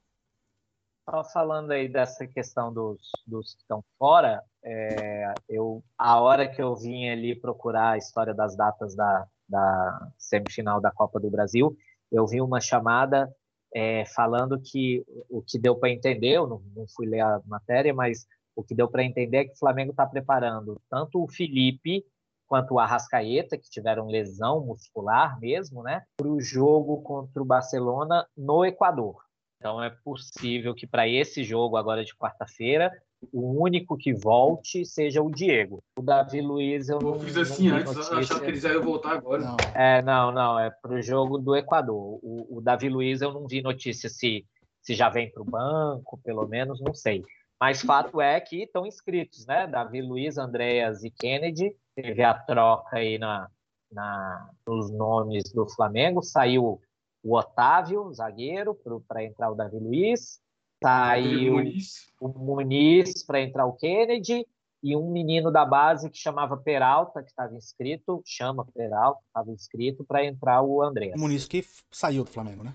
Só falando aí dessa questão dos, dos que estão fora, é, eu a hora que eu vim ali procurar a história das datas da, da semifinal da Copa do Brasil, eu vi uma chamada é, falando que o que deu para entender, eu não, não, fui ler a matéria, mas o que deu para entender é que o Flamengo está preparando tanto o Felipe quanto o Arrascaeta, que tiveram lesão muscular mesmo, né, para o jogo contra o Barcelona no Equador. Então é possível que para esse jogo agora de quarta-feira o único que volte seja o Diego. O Davi Luiz eu, eu fiz assim antes, eu achava que eles iam voltar agora. Não. É, não, não, é para o jogo do Equador. O, o, Davi Luiz eu não vi notícia se, se já vem para o banco, pelo menos, não sei. Mas fato é que estão inscritos, né? Davi Luiz, Andréas e Kennedy. Teve a troca aí na, na, nos nomes do Flamengo. Saiu o Otávio, zagueiro, para entrar o Davi Luiz. Saiu Muniz. o Muniz para entrar o Kennedy e um menino da base que chamava Peralta, que estava inscrito, chama Peralta, estava inscrito para entrar o André. O Muniz que saiu do Flamengo, né?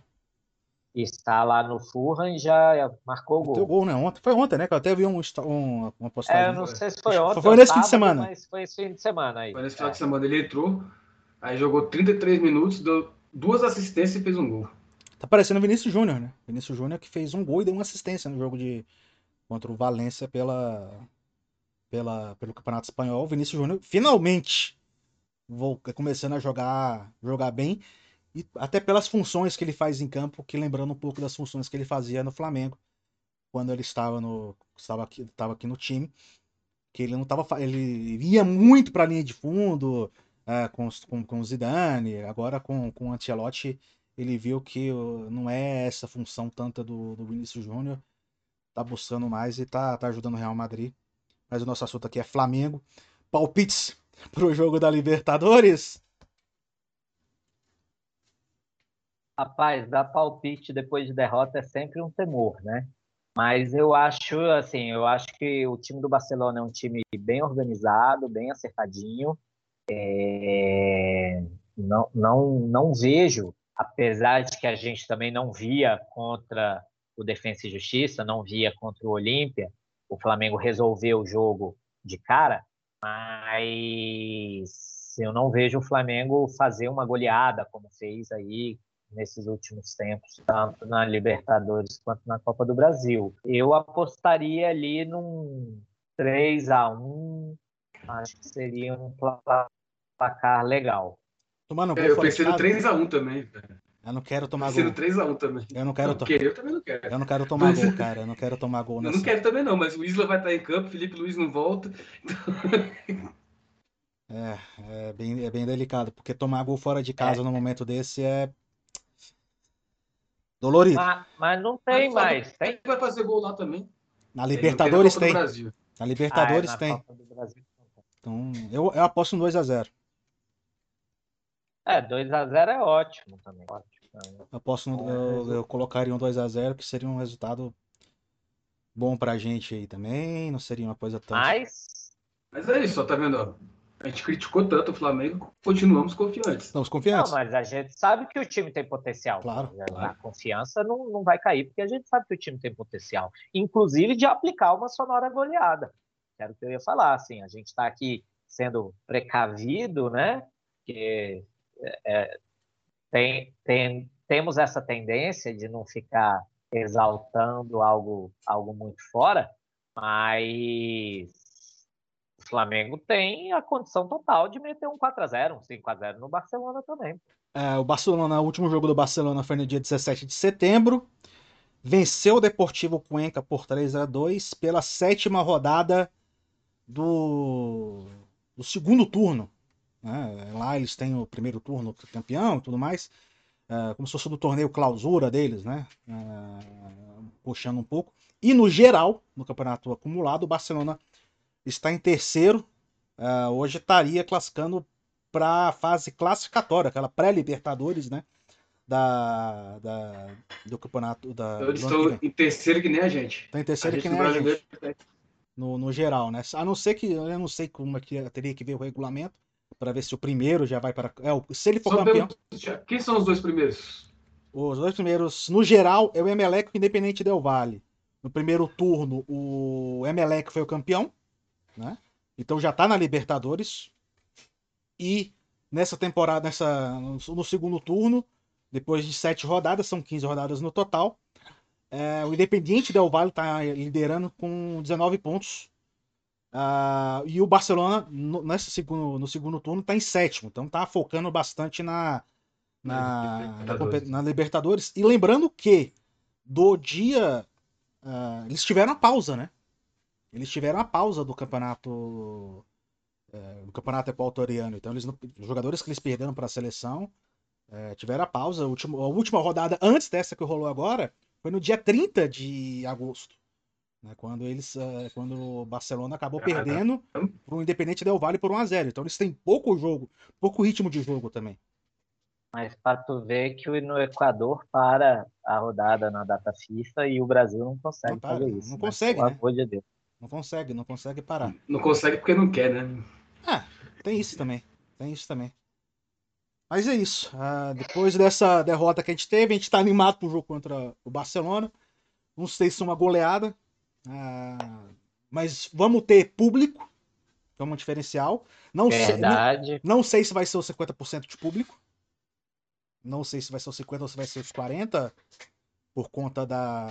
Está lá no Fulham e já marcou o gol. Gol, né? Ontem, foi ontem, né? Que eu até vi um, um, uma postagem. É, não sei se foi ontem. Foi nesse fim de semana. Mas foi esse fim de semana aí. Foi nesse final é. de semana. Ele entrou, aí jogou 33 minutos, deu duas assistências e fez um gol. Tá parecendo o Vinícius Júnior, né? Vinícius Júnior que fez um gol e deu uma assistência no jogo de contra o Valência pela, pela pelo Campeonato Espanhol. O Vinícius Júnior finalmente vou começando a jogar jogar bem e até pelas funções que ele faz em campo, que lembrando um pouco das funções que ele fazia no Flamengo quando ele estava no estava aqui, estava aqui no time, que ele não estava ele ia muito para a linha de fundo, é, com, com, com Zidane, agora com, com Ancelotti ele viu que não é essa função tanta do, do Vinícius Júnior, tá buscando mais e tá, tá ajudando o Real Madrid. Mas o nosso assunto aqui é Flamengo. Palpites pro jogo da Libertadores? Rapaz, dar palpite depois de derrota é sempre um temor, né? Mas eu acho, assim, eu acho que o time do Barcelona é um time bem organizado, bem acertadinho. É... Não, não, não vejo apesar de que a gente também não via contra o Defensa e Justiça, não via contra o Olímpia. O Flamengo resolveu o jogo de cara, mas eu não vejo o Flamengo fazer uma goleada como fez aí nesses últimos tempos, tanto na Libertadores quanto na Copa do Brasil. Eu apostaria ali num 3 a 1 acho que seria um placar legal. Tomando gol é, eu pensei no 3x1 também, velho. Eu não quero tomar gol. 3x1 também. Eu não quero tomar. Eu também não quero. Eu não quero tomar gol, cara. Eu não quero tomar gol. Eu não quero também, não, mas o Isla vai estar em campo, Felipe Luiz não volta. é, é bem, é bem delicado, porque tomar gol fora de casa é. no momento desse é. Dolorido. Mas, mas não tem mais. Tem? vai fazer gol lá também. Na Libertadores tem. Na Libertadores ah, é, na tem. Então, eu, eu aposto no 2x0. É, 2x0 é ótimo também. Ótimo. Aposto no, eu, eu colocaria um 2x0, que seria um resultado bom pra gente aí também. Não seria uma coisa tão. Mas. Mas é isso, tá vendo? A gente criticou tanto o Flamengo, continuamos confiantes. Estamos confiantes. Não, mas a gente sabe que o time tem potencial. Claro. A claro. confiança não, não vai cair, porque a gente sabe que o time tem potencial. Inclusive de aplicar uma sonora goleada. Era o que eu ia falar, assim, a gente está aqui sendo precavido, né? Que é, tem, tem, temos essa tendência de não ficar exaltando algo, algo muito fora, mas o Flamengo tem a condição total de meter um 4x0, um 5x0 no Barcelona também. É, o Barcelona, o último jogo do Barcelona foi no dia 17 de setembro. Venceu o Deportivo Cuenca por 3 a 2 pela sétima rodada do, do segundo turno né? Lá eles têm o primeiro turno campeão e tudo mais. Uh, como se fosse do torneio clausura deles, né? Uh, puxando um pouco. E no geral, no campeonato acumulado, o Barcelona está em terceiro. Uh, hoje estaria classificando para a fase classificatória, aquela pré-Libertadores, né? Da, da, do campeonato. Da, Eles estão em terceiro que nem a gente. Está em terceiro que nem a gente. No, no geral, né? A não ser que eu não sei como é que teria que ver o regulamento para ver se o primeiro já vai para. É, se ele for Só campeão. Quem são os dois primeiros? Os dois primeiros, no geral, é o Emelec e o Independente Del Vale. No primeiro turno, o Emelec foi o campeão, né? Então já está na Libertadores. E nessa temporada, nessa, no segundo turno, depois de sete rodadas, são 15 rodadas no total. É, o Independiente Del Valle está liderando com 19 pontos. Uh, e o Barcelona, no, nesse segundo, no segundo turno, está em sétimo. Então está focando bastante na, na, Libertadores. Na, na, Libertadores. E lembrando que do dia. Uh, eles tiveram a pausa, né? Eles tiveram a pausa do campeonato. Uh, do campeonato equatoriano. Então, eles, os jogadores que eles perderam para a seleção uh, tiveram a pausa. A última, a última rodada antes dessa que rolou agora foi no dia 30 de agosto. Né, quando eles, uh, quando o Barcelona acabou perdendo para o Independente Del Valle por 1 a 0 Então eles têm pouco jogo, pouco ritmo de jogo também. Mas para tu ver que no Equador para a rodada na data FIFA e o Brasil não consegue não fazer isso. Não né? consegue, né? De Deus. Não consegue, não consegue parar. Não consegue porque não quer, né? Ah, tem isso também. Tem isso também. Mas é isso. Uh, depois dessa derrota que a gente teve, a gente está animado para o jogo contra o Barcelona. Não sei se é uma goleada, ah, mas vamos ter público, que é um diferencial. Não Verdade. Sei, não, não sei se vai ser os 50% de público. Não sei se vai ser os 50% ou se vai ser os 40%, por conta da.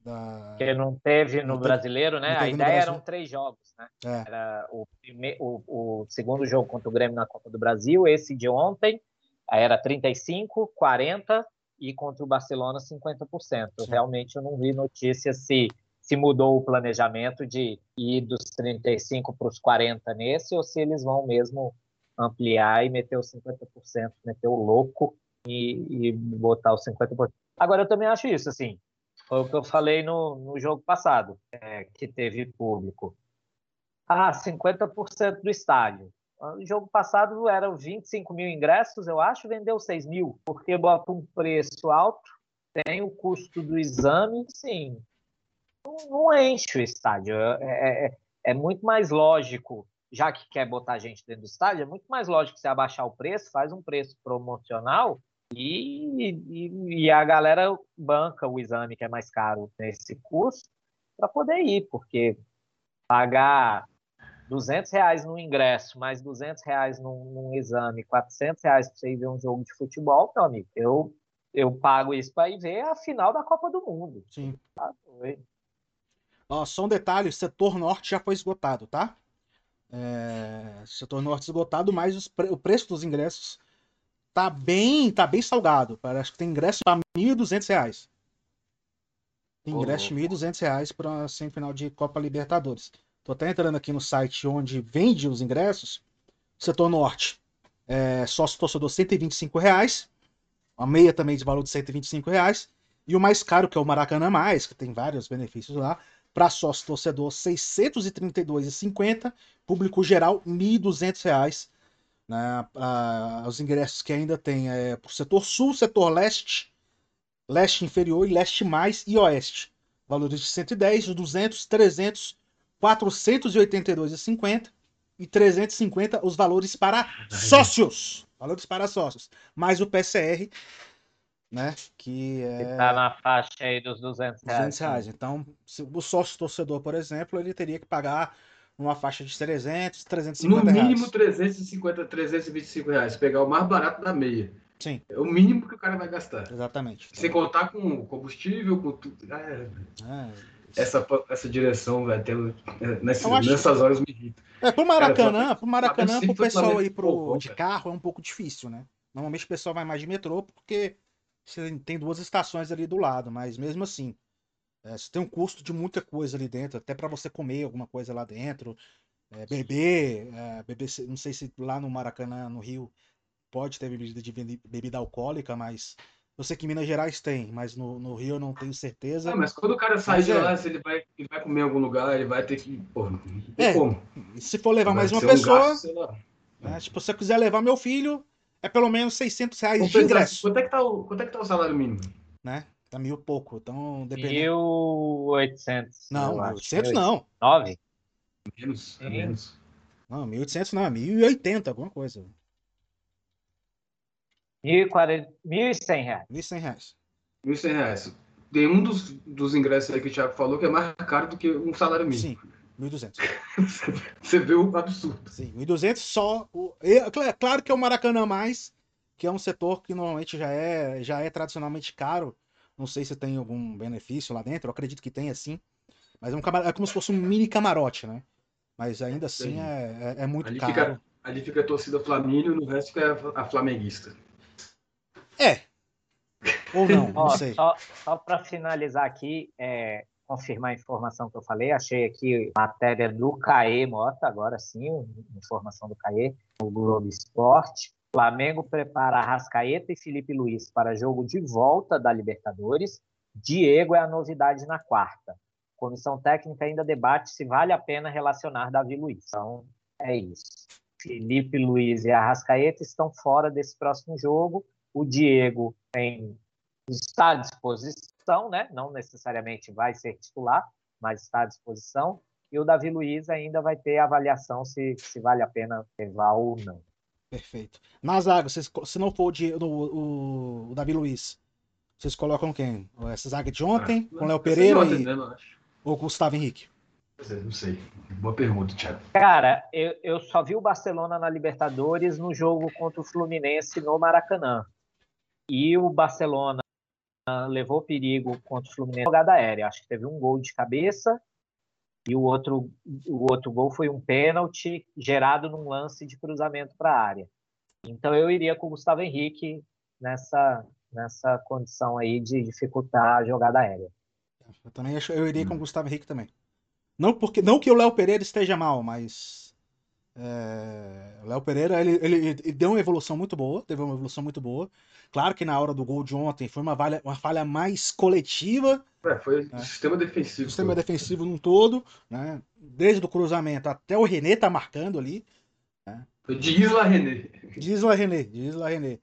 da... Que não teve no não brasileiro, né? A ideia eram três jogos, né? É. Era o, primeiro, o, o segundo jogo contra o Grêmio na Copa do Brasil, esse de ontem, era 35, 40 e contra o Barcelona 50%. Sim. Realmente eu não vi notícia se se mudou o planejamento de ir dos 35 para os 40 nesse, ou se eles vão mesmo ampliar e meter os 50%, meter o louco e, e botar os 50%. Agora, eu também acho isso, assim, foi o que eu falei no, no jogo passado, é, que teve público. Ah, 50% do estádio. O jogo passado eram 25 mil ingressos, eu acho, vendeu 6 mil, porque bota um preço alto, tem o custo do exame, sim, não enche o estádio. É, é, é, é, muito mais lógico, já que quer botar gente dentro do estádio, é muito mais lógico você abaixar o preço, faz um preço promocional E, e, e, a galera banca o exame que é mais caro nesse curso para poder ir, porque pagar 200 reais no ingresso, mais 200 reais num, num exame, 400 reais para você ir ver um jogo de futebol, meu amigo, eu, eu pago isso para ir ver a final da Copa do Mundo. Sim. Tá Ó, só um detalhe, o setor norte já foi esgotado, tá? É, setor norte esgotado, mas pre o preço dos ingressos tá bem, tá bem salgado. Parece que tem ingresso para R$ 1.200. Tem ingresso de R$ 1.200 para a semifinal de Copa Libertadores. Tô até entrando aqui no site onde vende os ingressos. Setor norte, é, sócio torcedor 125 reais. A meia também de valor de 125 reais. E o mais caro, que é o Maracanã Mais, que tem vários benefícios lá, para sócio torcedor, R$ 632,50. Público geral, R$ 1.200. Né? Ah, os ingressos que ainda tem é para o setor sul, setor leste, leste inferior e leste mais e oeste. Valores de 110, 200, 300, 482,50 e 350 os valores para sócios. Valores para sócios. Mais o PCR né? Que é. tá na faixa aí dos 200 reais. 200 reais. Então, se o sócio torcedor, por exemplo, ele teria que pagar uma faixa de 300, 350 reais. No mínimo 350, 325 reais. Pegar o mais barato da meia. Sim. É o mínimo que o cara vai gastar. Exatamente. Sem contar com combustível, com tudo. É, é, essa, essa direção, velho, nessas, nessas horas me irrita. É, pro Maracanã, cara, pro Maracanã, pro pessoal aí pro, de carro é um pouco difícil, né? Normalmente o pessoal vai mais de metrô porque você tem duas estações ali do lado, mas mesmo assim, é, você tem um custo de muita coisa ali dentro, até para você comer alguma coisa lá dentro, é, beber, é, beber, não sei se lá no Maracanã, no Rio, pode ter bebida de bebida alcoólica, mas eu sei que em Minas Gerais tem, mas no, no Rio eu não tenho certeza. mas quando o cara sai de é. lá, se ele vai, ele vai comer em algum lugar, ele vai ter que. Pô, é, como. Se for levar vai mais uma pessoa. Um gasto, né, tipo, se eu quiser levar meu filho, é pelo menos 600 reais Vamos de ingresso. Quanto é, que tá o, quanto é que tá o salário mínimo? Né? Tá mil pouco, então dependendo. 1.800. Não, 1.800 não. 9? Menos, é menos. Não, 1.800 não, é 1.080, alguma coisa. 1.100 reais. 1.100 reais. 1.100 reais. Tem um dos, dos ingressos aí que o Thiago falou que é mais caro do que um salário mínimo. Sim. 1.200. Você vê o absurdo. Sim, 1.200 só. O... É claro que é o Maracanã mais, que é um setor que normalmente já é, já é tradicionalmente caro. Não sei se tem algum benefício lá dentro, eu acredito que tem assim. Mas é, um camar... é como se fosse um mini camarote, né? Mas ainda assim é, é, é, muito ali caro. Fica, ali fica a torcida Flamínio, no resto fica a flamenguista. É. Ou não, não sei. Só, só para finalizar aqui, é, confirmar a informação que eu falei. Achei aqui matéria do CAE Mota, agora sim, informação do CAE, no Globo Esporte. Flamengo prepara Arrascaeta e Felipe Luiz para jogo de volta da Libertadores. Diego é a novidade na quarta. Comissão técnica ainda debate se vale a pena relacionar Davi Luiz. Então, é isso. Felipe Luiz e Arrascaeta estão fora desse próximo jogo. O Diego tem, está à disposição disposição, né? Não necessariamente vai ser titular, mas está à disposição. E o Davi Luiz ainda vai ter avaliação se, se vale a pena levar ou não. Perfeito. Na zaga, se, se não for o, o, o, Davi Luiz, vocês colocam quem? Essa zaga de ontem, ah, com Léo Pereira ontem, e... Né, ou Gustavo Henrique? Não sei. Boa pergunta, Thiago. Cara, eu, eu só vi o Barcelona na Libertadores no jogo contra o Fluminense no Maracanã. E o Barcelona levou perigo contra o Fluminense jogada aérea. Acho que teve um gol de cabeça e o outro, o outro gol foi um pênalti gerado num lance de cruzamento para a área. Então eu iria com o Gustavo Henrique nessa, nessa condição aí de dificultar a jogada aérea. Eu também acho, eu iria com o Gustavo Henrique também. Não porque não que o Léo Pereira esteja mal, mas é, o Léo Pereira ele, ele, ele, deu uma evolução muito boa, teve uma evolução muito boa. Claro que na hora do gol de ontem foi uma, falha, uma falha mais coletiva. É, foi né? sistema defensivo. Sistema todo. defensivo num todo, né? Desde o cruzamento até o René tá marcando ali. Né? De Isla René. De Isla René, de Isla René.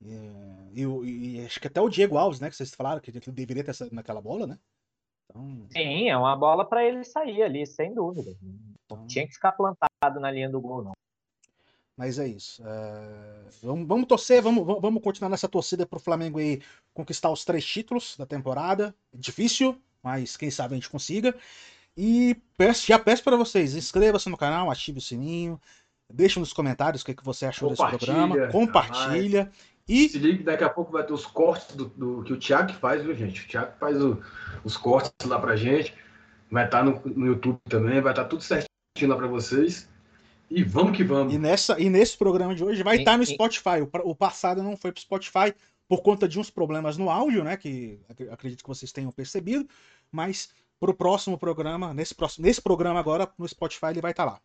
E, e, e, acho que até o Diego Alves, né? Que vocês falaram que ele deveria ter naquela bola, né? Então... Sim, é uma bola para ele sair ali, sem dúvida. Não então... tinha que ficar plantado na linha do gol, não. Mas é isso. É... Vamos, vamos, torcer, vamos, vamos continuar nessa torcida para o Flamengo aí conquistar os três títulos da temporada. Difícil, mas quem sabe a gente consiga. E peço, já peço para vocês, inscreva-se no canal, ative o sininho, deixe nos comentários o que, é que você achou desse programa, compartilha. E... Se liga, daqui a pouco vai ter os cortes do, do que o Thiago faz, viu, gente? O Thiago faz o, os cortes lá pra gente. Vai estar tá no, no YouTube também, vai estar tá tudo certinho lá pra vocês. E vamos que vamos. E, nessa, e nesse programa de hoje vai estar tá no Spotify. O, o passado não foi pro Spotify por conta de uns problemas no áudio, né? Que acredito que vocês tenham percebido. Mas pro próximo programa, nesse, próximo, nesse programa agora, no Spotify, ele vai estar tá lá.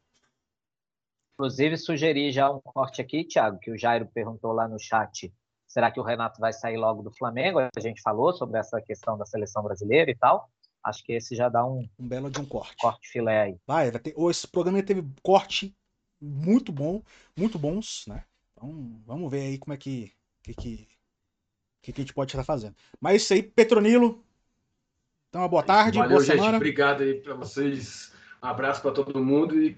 Inclusive, sugeri já um corte aqui, Thiago, que o Jairo perguntou lá no chat. Será que o Renato vai sair logo do Flamengo? A gente falou sobre essa questão da seleção brasileira e tal. Acho que esse já dá um, um belo de um corte. Corte filé aí. Vai, vai ter, esse programa teve corte muito bom, muito bons, né? Então, vamos ver aí como é que que, que, que a gente pode estar fazendo. Mas isso aí, Petronilo. Então, uma boa tarde, Valeu, boa gente, semana. Obrigado aí para vocês. Um abraço para todo mundo e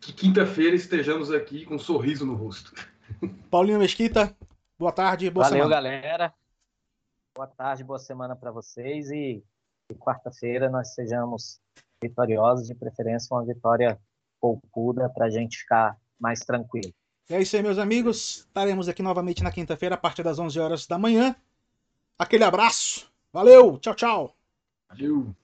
que quinta-feira estejamos aqui com um sorriso no rosto. Paulinho Mesquita, boa tarde, boa Valeu, semana. galera. Boa tarde, boa semana para vocês e, e quarta-feira nós sejamos vitoriosos, de preferência uma vitória poupuda para a gente ficar mais tranquilo. É isso aí, meus amigos. Estaremos aqui novamente na quinta-feira, a partir das 11 horas da manhã. Aquele abraço. Valeu, tchau, tchau. Valeu.